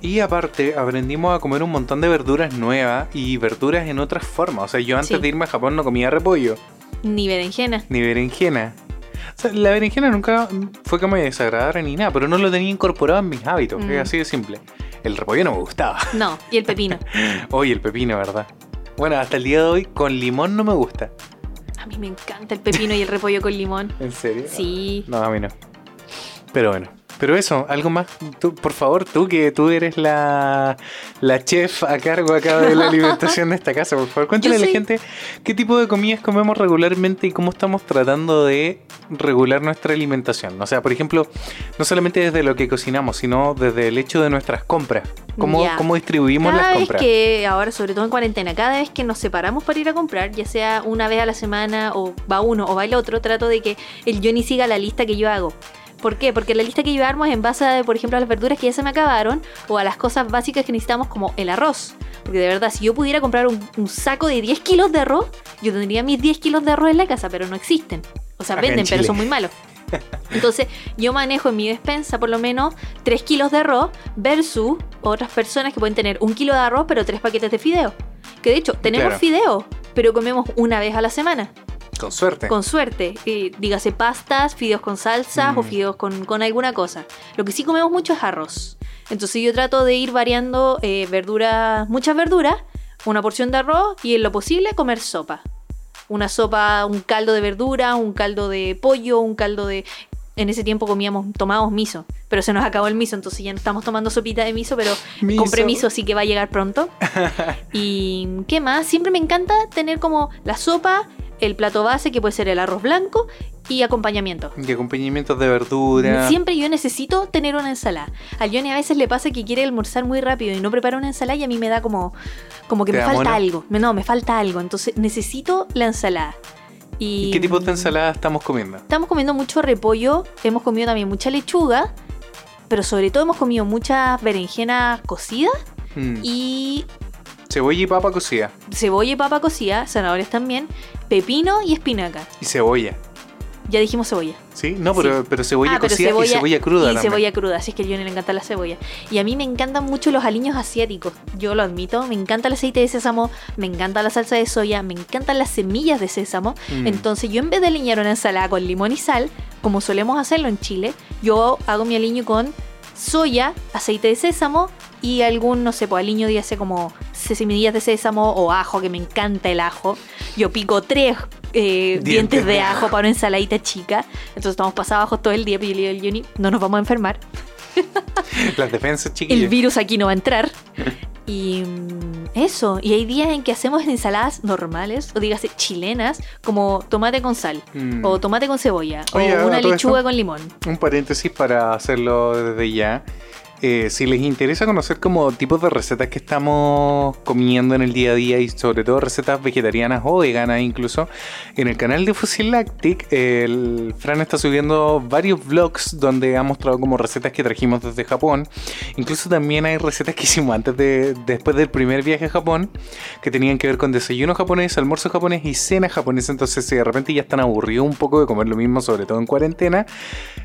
S2: Y aparte, aprendimos a comer un montón de verduras nuevas y verduras en otras formas. O sea, yo antes
S3: Sí.
S2: de irme a Japón no comía repollo.
S3: ni berenjena.
S2: ni berenjena. O sea, la berenjena nunca fue que me desagradara ni nada, pero no lo tenía incorporado en mis hábitos,
S3: Mm.
S2: es así de simple. El repollo no me gustaba.
S3: No, y el pepino.
S2: Oye, el pepino, ¿verdad? Bueno, hasta el día de hoy con limón no me gusta.
S3: A mí me encanta el pepino y el repollo con limón.
S2: ¿En serio?
S3: Sí.
S2: No, a mí no. Pero bueno. Pero eso, algo más, tú, por favor, tú que tú eres la, la chef a cargo acá de la alimentación de esta casa, por favor, cuéntale a la gente qué tipo de comidas comemos regularmente y cómo estamos tratando de regular nuestra alimentación. O sea, por ejemplo, no solamente desde lo que cocinamos, sino desde el hecho de nuestras compras. ¿Cómo, cómo distribuimos
S3: Cada
S2: las
S3: vez
S2: compras?
S3: que, ahora sobre todo en cuarentena, cada vez que nos separamos para ir a comprar, ya sea una vez a la semana o va uno o va el otro, trato de que el Johnny siga la lista que yo hago. ¿Por qué? Porque la lista que armo es en base, a, por ejemplo, a las verduras que ya se me acabaron o a las cosas básicas que necesitamos como el arroz. Porque de verdad, si yo pudiera comprar un, un saco de 10 kilos de arroz, yo tendría mis 10 kilos de arroz en la casa, pero no existen. O sea,
S2: Acá
S3: venden, pero son muy malos. Entonces, yo manejo en mi despensa por lo menos 3 kilos de arroz versus otras personas que pueden tener un kilo de arroz pero 3 paquetes de fideo. Que de hecho, tenemos
S2: Claro.
S3: fideo, pero comemos una vez a la semana,
S2: Con suerte.
S3: con suerte. Eh, dígase pastas, fideos con salsas
S2: Mm.
S3: o fideos con, con alguna cosa. Lo que sí comemos mucho es arroz. Entonces yo trato de ir variando eh, verduras, muchas verduras, una porción de arroz y en lo posible comer sopa. Una sopa, un caldo de verdura, un caldo de pollo, un caldo de... en ese tiempo comíamos, tomábamos miso, pero se nos acabó el miso, entonces ya no estamos tomando sopita de miso, pero
S2: Miso.
S3: compré miso, así que va a llegar pronto. y ¿qué más? Siempre me encanta tener como la sopa, el plato base, que puede ser el arroz blanco, y acompañamiento.
S2: Y acompañamientos de verdura.
S3: Siempre yo necesito tener una ensalada. A Johnny a veces le pasa que quiere almorzar muy rápido y no prepara una ensalada y a mí me da como, como que
S2: ¿Te
S3: me falta
S2: mono?
S3: algo. No, me falta algo. Entonces necesito la ensalada. Y,
S2: ¿Y qué tipo de ensalada estamos comiendo?
S3: Estamos comiendo mucho repollo, hemos comido también mucha lechuga, pero sobre todo hemos comido muchas berenjenas cocidas
S2: Mm.
S3: y
S2: Cebolla y papa cocida.
S3: cebolla y papa cocida, zanahorias también, pepino y espinaca.
S2: Y cebolla.
S3: Ya dijimos cebolla.
S2: ¿Sí? No, pero, pero cebolla
S3: Ah, pero
S2: cocida y cebolla cruda
S3: Y
S2: también.
S3: cebolla cruda, así es que a Johnny le encanta la cebolla. Y a mí me encantan mucho los aliños asiáticos, yo lo admito. Me encanta el aceite de sésamo, me encanta la salsa de soya, me encantan las semillas de sésamo.
S2: Mm.
S3: Entonces yo en vez de aliñar una ensalada con limón y sal, como solemos hacerlo en Chile, yo hago mi aliño con soya, aceite de sésamo y algún, no sé, pues aliño de hace como semillas de sésamo o ajo, que me encanta el ajo. Yo pico tres eh,
S2: Dientes
S3: dientes,
S2: de
S3: ajo para una ensaladita chica. Entonces estamos pasados bajos todo el día, digo al Johnny, no nos vamos a enfermar.
S2: Las defensas
S3: El
S2: chiquillas.
S3: virus aquí no va a entrar. Y eso, y hay días en que hacemos ensaladas normales, o dígase chilenas, como tomate con sal,
S2: Mm.
S3: o tomate con cebolla,
S2: Oye,
S3: o una lechuga
S2: esto.
S3: con limón.
S2: Un paréntesis para hacerlo desde ya. Eh, si les interesa conocer como tipos de recetas que estamos comiendo en el día a día y sobre todo recetas vegetarianas o veganas incluso, en el canal de Fusil Lactic el Fran está subiendo varios vlogs donde ha mostrado como recetas que trajimos desde Japón. Incluso también hay recetas que hicimos antes de después del primer viaje a Japón que tenían que ver con desayuno japonés, almuerzo japonés y cena japonesa. Entonces si de repente ya están aburridos un poco de comer lo mismo, sobre todo en cuarentena,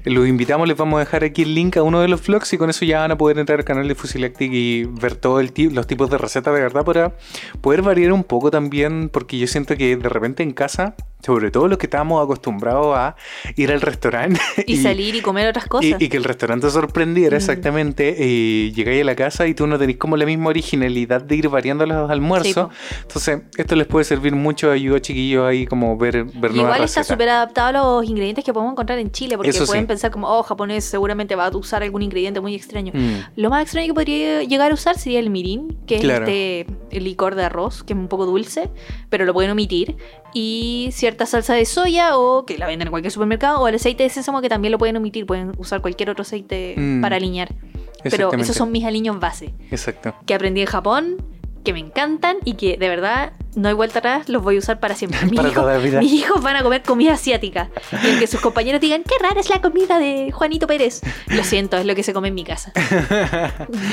S2: los invitamos, les vamos a dejar aquí el link a uno de los vlogs y con eso ya a poder entrar al canal de Fusilactic y ver todos los tipos de recetas de verdad para poder variar un poco también, porque yo siento que de repente en casa, sobre todo los que estábamos acostumbrados a ir al restaurante
S3: Y, salir y comer otras cosas.
S2: y, y que el restaurante te sorprendiera
S3: Mm.
S2: exactamente y llegáis a la casa y tú no tenés como la misma originalidad de ir variando los almuerzos.
S3: Sí,
S2: Entonces, esto les puede servir mucho ayuda chiquillos ahí como ver, ver
S3: Y igual está súper adaptado a los ingredientes que podemos encontrar en Chile, porque
S2: Eso
S3: pueden
S2: sí.
S3: pensar como, oh, japonés seguramente va a usar algún ingrediente muy extraño.
S2: Mm.
S3: Lo más extraño que podría llegar a usar sería el mirin, que es
S2: Claro.
S3: este el licor de arroz, que es un poco dulce, pero lo pueden omitir. Y cierta salsa de soya, o que la venden en cualquier supermercado, o el aceite de sésamo, que también lo pueden omitir. Pueden usar cualquier otro aceite
S2: Mm.
S3: para aliñar. Pero esos son mis aliños base,
S2: Exacto.
S3: que aprendí en Japón, que me encantan y que de verdad no hay vuelta atrás, los voy a usar para siempre. Mis,
S2: Para
S3: hijos, mis hijos van a comer comida asiática. Y el que sus compañeros digan, qué rara es la comida de Juanito Pérez. Lo siento, es lo que se come en mi casa.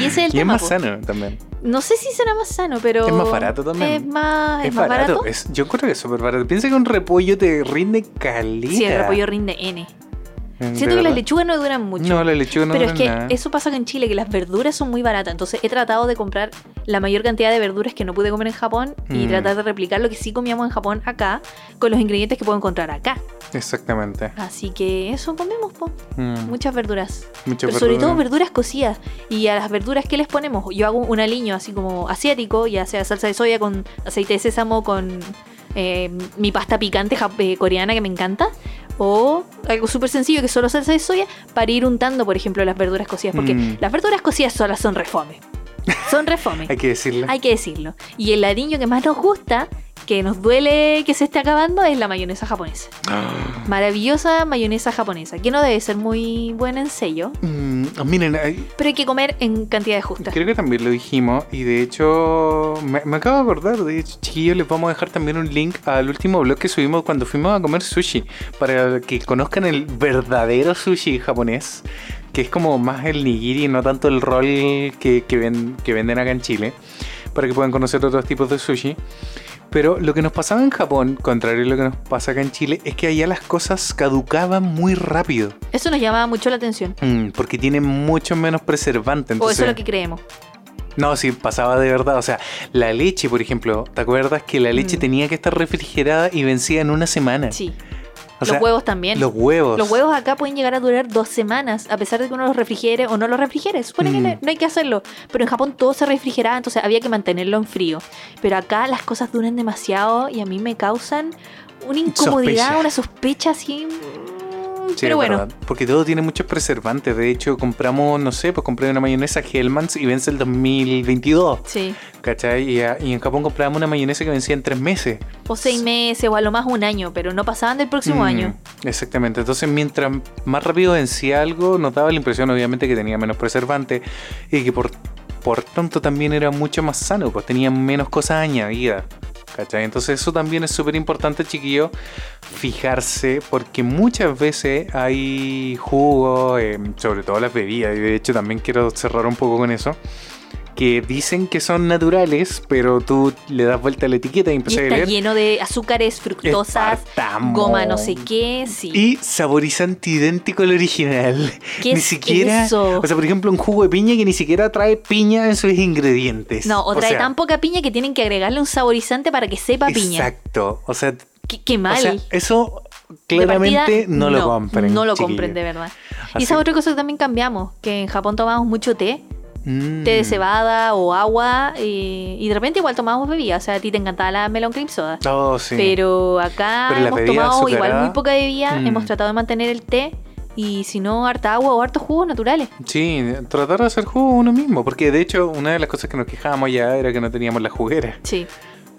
S3: Y ese es el
S2: y es
S3: tema.
S2: más
S3: po.
S2: sano también.
S3: No sé si será más sano, pero.
S2: Es más barato también.
S3: Es más, es
S2: Es,
S3: más
S2: barato.
S3: barato.
S2: Es- yo creo que es súper barato. Piensa que un repollo te rinde calita.
S3: Sí, el repollo rinde N.
S2: ¿De
S3: Siento que las lechugas no duran mucho.
S2: No, la lechuga no
S3: pero es que
S2: nada.
S3: eso pasa acá en Chile, que las verduras son muy baratas. Entonces he tratado de comprar la mayor cantidad de verduras que no pude comer en Japón y
S2: Mm.
S3: tratar de replicar lo que sí comíamos en Japón acá con los ingredientes que puedo encontrar acá.
S2: Exactamente.
S3: Así que eso comemos, po.
S2: Mm,
S3: Muchas verduras.
S2: mucha
S3: Pero sobre
S2: verdura.
S3: todo verduras cocidas. Y a las verduras, ¿qué les ponemos? Yo hago un aliño así como asiático, ya sea salsa de soya con aceite de sésamo, con eh, mi pasta picante eh, coreana que me encanta. O algo súper sencillo que solo salsa de soya para ir untando, por ejemplo, las verduras cocidas. Porque
S2: Mm.
S3: las verduras cocidas solas son refome. Son refome.
S2: Hay que decirle.
S3: Hay que decirlo. Y el aliño que más nos gusta, que nos duele que se esté acabando, es la mayonesa japonesa. Maravillosa mayonesa japonesa, que no debe ser muy buena en sello,
S2: Mm, miren, hay-
S3: pero hay que comer en cantidades justas.
S2: creo que también lo dijimos y de hecho me, me acabo de acordar, de hecho chiquillos les vamos a dejar también un link al último blog que subimos cuando fuimos a comer sushi para que conozcan el verdadero sushi japonés que es como más el nigiri, no tanto el roll que, que ven- que venden acá en Chile para que puedan conocer otros tipos de sushi. Pero lo que nos pasaba en Japón, contrario a lo que nos pasa acá en Chile, es que allá las cosas caducaban muy rápido.
S3: Eso nos llamaba mucho la atención.
S2: Mm, porque tienen mucho menos preservante.
S3: o eso es lo que creemos.
S2: No, sí, pasaba de verdad. O sea, la leche, por ejemplo, ¿te acuerdas que la leche
S3: Mm.
S2: tenía que estar refrigerada y vencía en una semana?
S3: Sí.
S2: O
S3: los
S2: sea,
S3: huevos también.
S2: Los huevos.
S3: Los huevos acá pueden llegar a durar dos semanas, a pesar de que uno los refrigere o no los refrigere. Supone que
S2: Mm.
S3: no, no hay que hacerlo. Pero en Japón todo se refrigeraba, entonces había que mantenerlo en frío. Pero acá las cosas duran demasiado y a mí me causan una incomodidad,
S2: Sospecha.
S3: una sospecha así.
S2: Sí,
S3: pero bueno,
S2: verdad, porque todo tiene muchos preservantes. De hecho, compramos, no sé, pues compré una mayonesa Hellmann's y vence el 2022.
S3: sí.
S2: ¿Cachai? Y, a- y en Japón comprábamos una mayonesa que vencía en tres meses.
S3: O seis meses o a lo más un año, pero no pasaban del próximo
S2: Mm,
S3: año.
S2: Exactamente. Entonces, mientras más rápido vencía algo, nos daba la impresión, obviamente, que tenía menos preservante y que por, por tanto también era mucho más sano, pues tenía menos cosas añadidas. ¿Cachai? Entonces eso también es súper importante, chiquillo, fijarse, porque muchas veces hay jugos, eh, sobre todo las bebidas, y de hecho también quiero cerrar un poco con eso, que dicen que son naturales, pero tú le das vuelta a la etiqueta y
S3: Y
S2: empiezas a
S3: está
S2: leer.
S3: lleno de azúcares, fructosas,
S2: Espartamo.
S3: goma no sé qué, sí.
S2: Y saborizante idéntico al original.
S3: ¿Qué
S2: ni
S3: es
S2: siquiera.
S3: eso?
S2: O sea, por ejemplo, un jugo de piña que ni siquiera trae piña en sus ingredientes.
S3: no, o trae
S2: sea,
S3: tan poca piña que tienen que agregarle un saborizante para que sepa piña.
S2: Exacto. O sea,
S3: Qué, qué mal.
S2: o sea, eso claramente
S3: partida,
S2: no lo compren.
S3: No lo
S2: chiquillos.
S3: compren, de verdad.
S2: Así-
S3: Y esa es otra cosa que también cambiamos, que en Japón tomamos mucho té,
S2: Mm.
S3: té de cebada o agua, y, y de repente igual tomamos bebida. O sea, a ti te encantaba la melon cream soda.
S2: Oh, sí.
S3: Pero acá
S2: Pero
S3: hemos tomado igual muy poca bebida,
S2: mm.
S3: hemos tratado de mantener el té y si no, harta agua o hartos jugos naturales.
S2: Sí, tratar de hacer jugo uno mismo. Porque de hecho, una de las cosas que nos quejábamos ya era que no teníamos la juguera.
S3: Sí,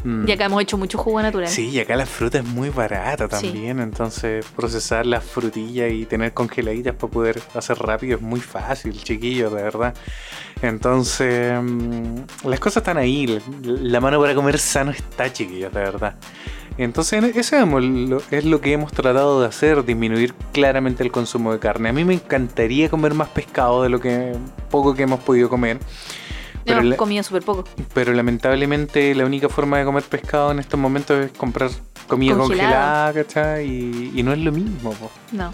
S2: Mm.
S3: y acá hemos hecho mucho jugo natural.
S2: Sí, y acá la fruta es muy barata
S3: Sí.
S2: también, entonces procesar las frutillas y tener congeladitas para poder hacer rápido es muy fácil, chiquillos, de verdad. Entonces, mm, las cosas están ahí, la, mano para comer sano está, chiquillos, de verdad. Entonces, eso es lo, que hemos tratado de hacer, disminuir claramente el consumo de carne. A mí me encantaría comer más pescado de lo que poco que hemos podido comer. Pero, la-
S3: comido súper poco.
S2: pero lamentablemente la única forma de comer pescado en estos momentos es comprar comida
S3: Congelada.
S2: congelada, ¿cachai? Y, y no es lo mismo, po.
S3: No,
S2: No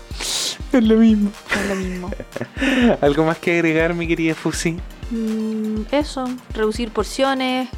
S2: es lo mismo.
S3: es lo mismo.
S2: ¿Algo más que agregar, mi querida Fusi?
S3: Mm, eso, reducir porciones,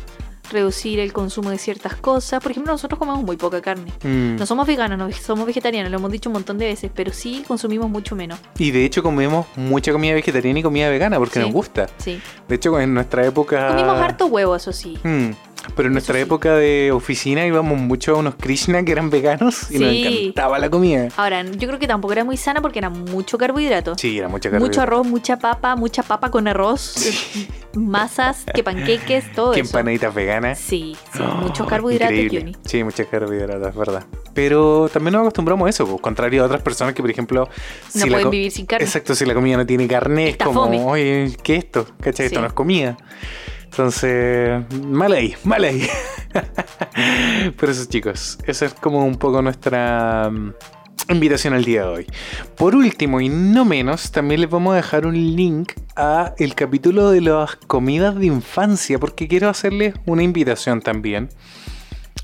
S3: reducir el consumo de ciertas cosas. Por ejemplo, nosotros comemos muy poca carne.
S2: Mm.
S3: No somos veganos, no somos vegetarianos, lo hemos dicho un montón de veces, pero sí consumimos mucho menos.
S2: Y de hecho comemos mucha comida vegetariana y comida vegana porque
S3: Sí.
S2: nos gusta.
S3: Sí.
S2: De hecho, en nuestra época...
S3: Comimos harto huevo, eso sí.
S2: Mm. Pero en nuestra
S3: sí.
S2: época de oficina íbamos mucho a unos Krishna que eran veganos y nos
S3: Sí.
S2: encantaba la comida.
S3: Ahora, yo creo que tampoco era muy sana porque era mucho carbohidrato.
S2: Sí, era mucha carne.
S3: Mucho arroz, mucha papa, mucha papa con arroz, masas, que panqueques, todo
S2: Que
S3: eso.
S2: empanaditas veganas.
S3: Sí, sí,
S2: Oh,
S3: muchos carbohidratos. Johnny.
S2: Sí, muchos carbohidratos, es verdad. Pero también nos acostumbramos a eso, pues, contrario a otras personas que, por ejemplo,
S3: No pueden vivir sin carne.
S2: Exacto, si la comida no tiene carne,
S3: Está
S2: es como,
S3: fome.
S2: oye, ¿qué es esto? ¿Cachai? Esto
S3: Sí.
S2: no es comida. Entonces, mal ahí, mal ahí. Por eso, chicos, esa es como un poco nuestra invitación al día de hoy. Por último, y no menos, también les vamos a dejar un link a el capítulo de las comidas de infancia, porque quiero hacerles una invitación también.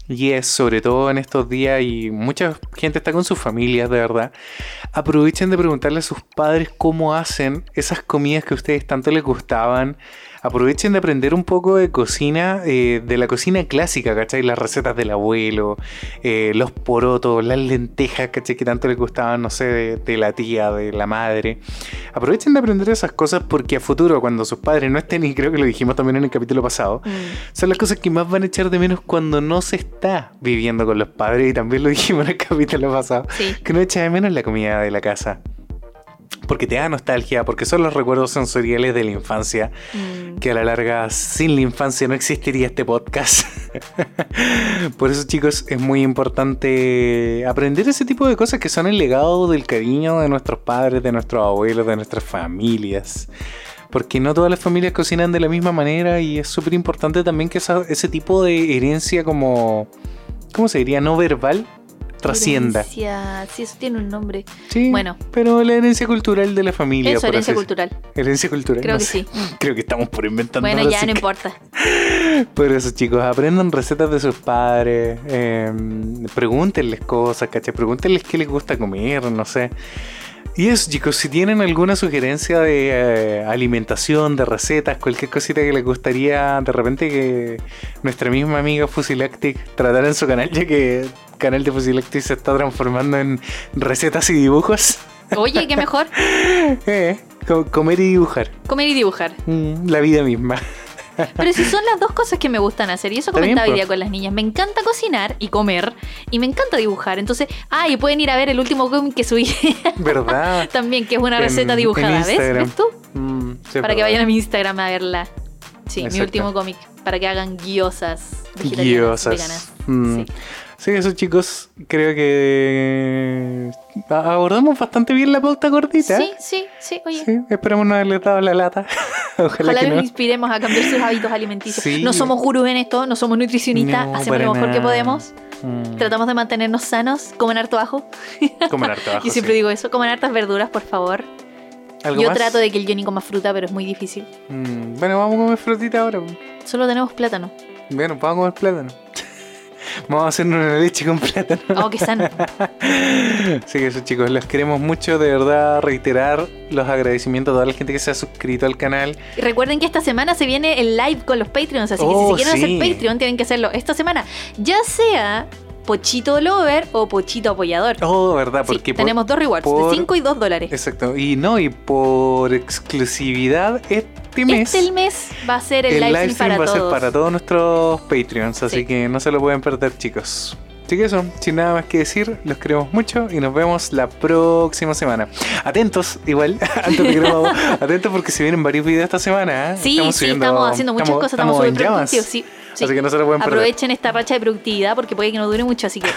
S2: Y es sobre todo en estos días y mucha gente está con sus familias, de verdad. Aprovechen de preguntarle a sus padres cómo hacen esas comidas que a ustedes tanto les gustaban. Aprovechen de aprender un poco de cocina, eh, de la cocina clásica, ¿cachai? Las recetas del abuelo, eh, los porotos, las lentejas, ¿cachai? Que tanto les gustaban, no sé, de, de la tía, de la madre. Aprovechen de aprender esas cosas porque a futuro, cuando sus padres no estén, y creo que lo dijimos también en el capítulo pasado,
S3: Mm,
S2: son las cosas que más van a echar de menos cuando no se está viviendo con los padres. Y también lo dijimos en el capítulo pasado.
S3: Sí.
S2: Que no echa de menos la comida de la casa. Porque te da nostalgia, porque son los recuerdos sensoriales de la infancia.
S3: mm.
S2: Que a la larga, sin la infancia, no existiría este podcast. Por eso, chicos, es muy importante aprender ese tipo de cosas que son el legado del cariño de nuestros padres, de nuestros abuelos, de nuestras familias. Porque no todas las familias cocinan de la misma manera y es súper importante también que esa- ese tipo de herencia como... ¿Cómo se diría? No verbal trascienda.
S3: Herencia, Sí, eso tiene un nombre.
S2: Sí,
S3: Bueno.
S2: pero la herencia cultural de la familia.
S3: Eso, herencia cultural.
S2: Herencia cultural.
S3: Creo
S2: no
S3: que
S2: sé.
S3: sí.
S2: Creo que estamos por inventando.
S3: Bueno, ya no importa.
S2: Por eso, chicos, aprendan recetas de sus padres. eh, pregúntenles cosas, ¿cachai? Pregúntenles qué les gusta comer, no sé. Y eso, chicos, si tienen alguna sugerencia de eh, alimentación, de recetas, cualquier cosita que les gustaría de repente que nuestra misma amiga Fusilactic tratara en su canal, ya que canal de Fusilactic se está transformando en recetas y dibujos.
S3: Oye, qué mejor.
S2: Eh, co- comer y dibujar.
S3: Comer y dibujar.
S2: Mm, la vida misma.
S3: Pero si son las dos cosas que me gustan hacer, y eso comentaba hoy día con las niñas, me encanta cocinar y comer, y me encanta dibujar. Entonces, ah, y pueden ir a ver el último cómic que subí
S2: ¿Verdad?
S3: también, que es una
S2: En-
S3: receta dibujada, ¿ves? ¿Ves tú?
S2: Mm, sí,
S3: Para que vayan a mi Instagram a verla. Sí, mi último cómic, para que hagan guiosas vegetarianas,
S2: Guiosas.
S3: veganas.
S2: Mm.
S3: Sí.
S2: Sí, eso chicos, creo que a- abordamos bastante bien la pauta gordita.
S3: sí, sí, sí, oye.
S2: Sí, esperamos no haberle dado la lata. Ojalá,
S3: Ojalá
S2: que no.
S3: inspiremos a cambiar sus hábitos alimenticios.
S2: Sí.
S3: No somos gurús en esto, no somos nutricionistas,
S2: No,
S3: hacemos lo mejor que podemos.
S2: Mm,
S3: Tratamos de mantenernos sanos, comen harto ajo.
S2: comer harto ajo,
S3: Yo siempre
S2: sí.
S3: digo eso, comen hartas verduras, por favor.
S2: ¿Algo
S3: Yo
S2: más?
S3: trato de que el Johnny coma fruta, pero es muy difícil.
S2: Mm, bueno, vamos a comer frutita ahora.
S3: Solo tenemos plátano.
S2: Bueno, vamos a comer plátano. Vamos a hacernos una leche con plátano.
S3: Oh, qué sano.
S2: Así que eso chicos, los queremos mucho, de verdad reiterar los agradecimientos a toda la gente que se ha suscrito al canal.
S3: Y recuerden que esta semana se viene el live con los Patreons, así que si
S2: Oh,
S3: se quieren
S2: sí.
S3: hacer Patreon tienen que hacerlo esta semana. Ya sea Pochito Lover o Pochito Apoyador.
S2: Oh, verdad,
S3: Sí,
S2: porque por-
S3: tenemos dos rewards,
S2: por-
S3: de 5 y 2 dólares.
S2: Exacto, y no, y por exclusividad este mes.
S3: Este el mes va a ser el,
S2: el
S3: live stream para
S2: va a ser para todos nuestros Patreons, así
S3: Sí.
S2: que no se lo pueden perder, chicos. Así que eso, sin nada más que decir, los queremos mucho y nos vemos la próxima semana. Atentos, igual, antes de que atentos porque se vienen varios videos esta semana. ¿eh?
S3: Sí, sí,
S2: subiendo-
S3: estamos haciendo muchas cosas, estamos
S2: en llamas.
S3: productivos. Sí, sí.
S2: Así que no se lo pueden perder.
S3: Aprovechen esta racha de productividad porque puede que no dure mucho, así que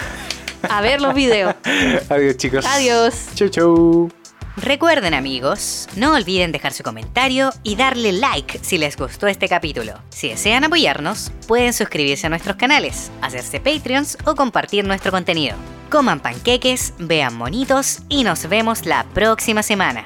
S3: a ver los videos.
S2: Adiós, chicos.
S3: Adiós.
S2: Chau, chau.
S1: Recuerden amigos, no olviden dejar su comentario y darle like si les gustó este capítulo. Si desean apoyarnos, pueden suscribirse a nuestros canales, hacerse Patreons o compartir nuestro contenido. Coman panqueques, vean monitos y nos vemos la próxima semana.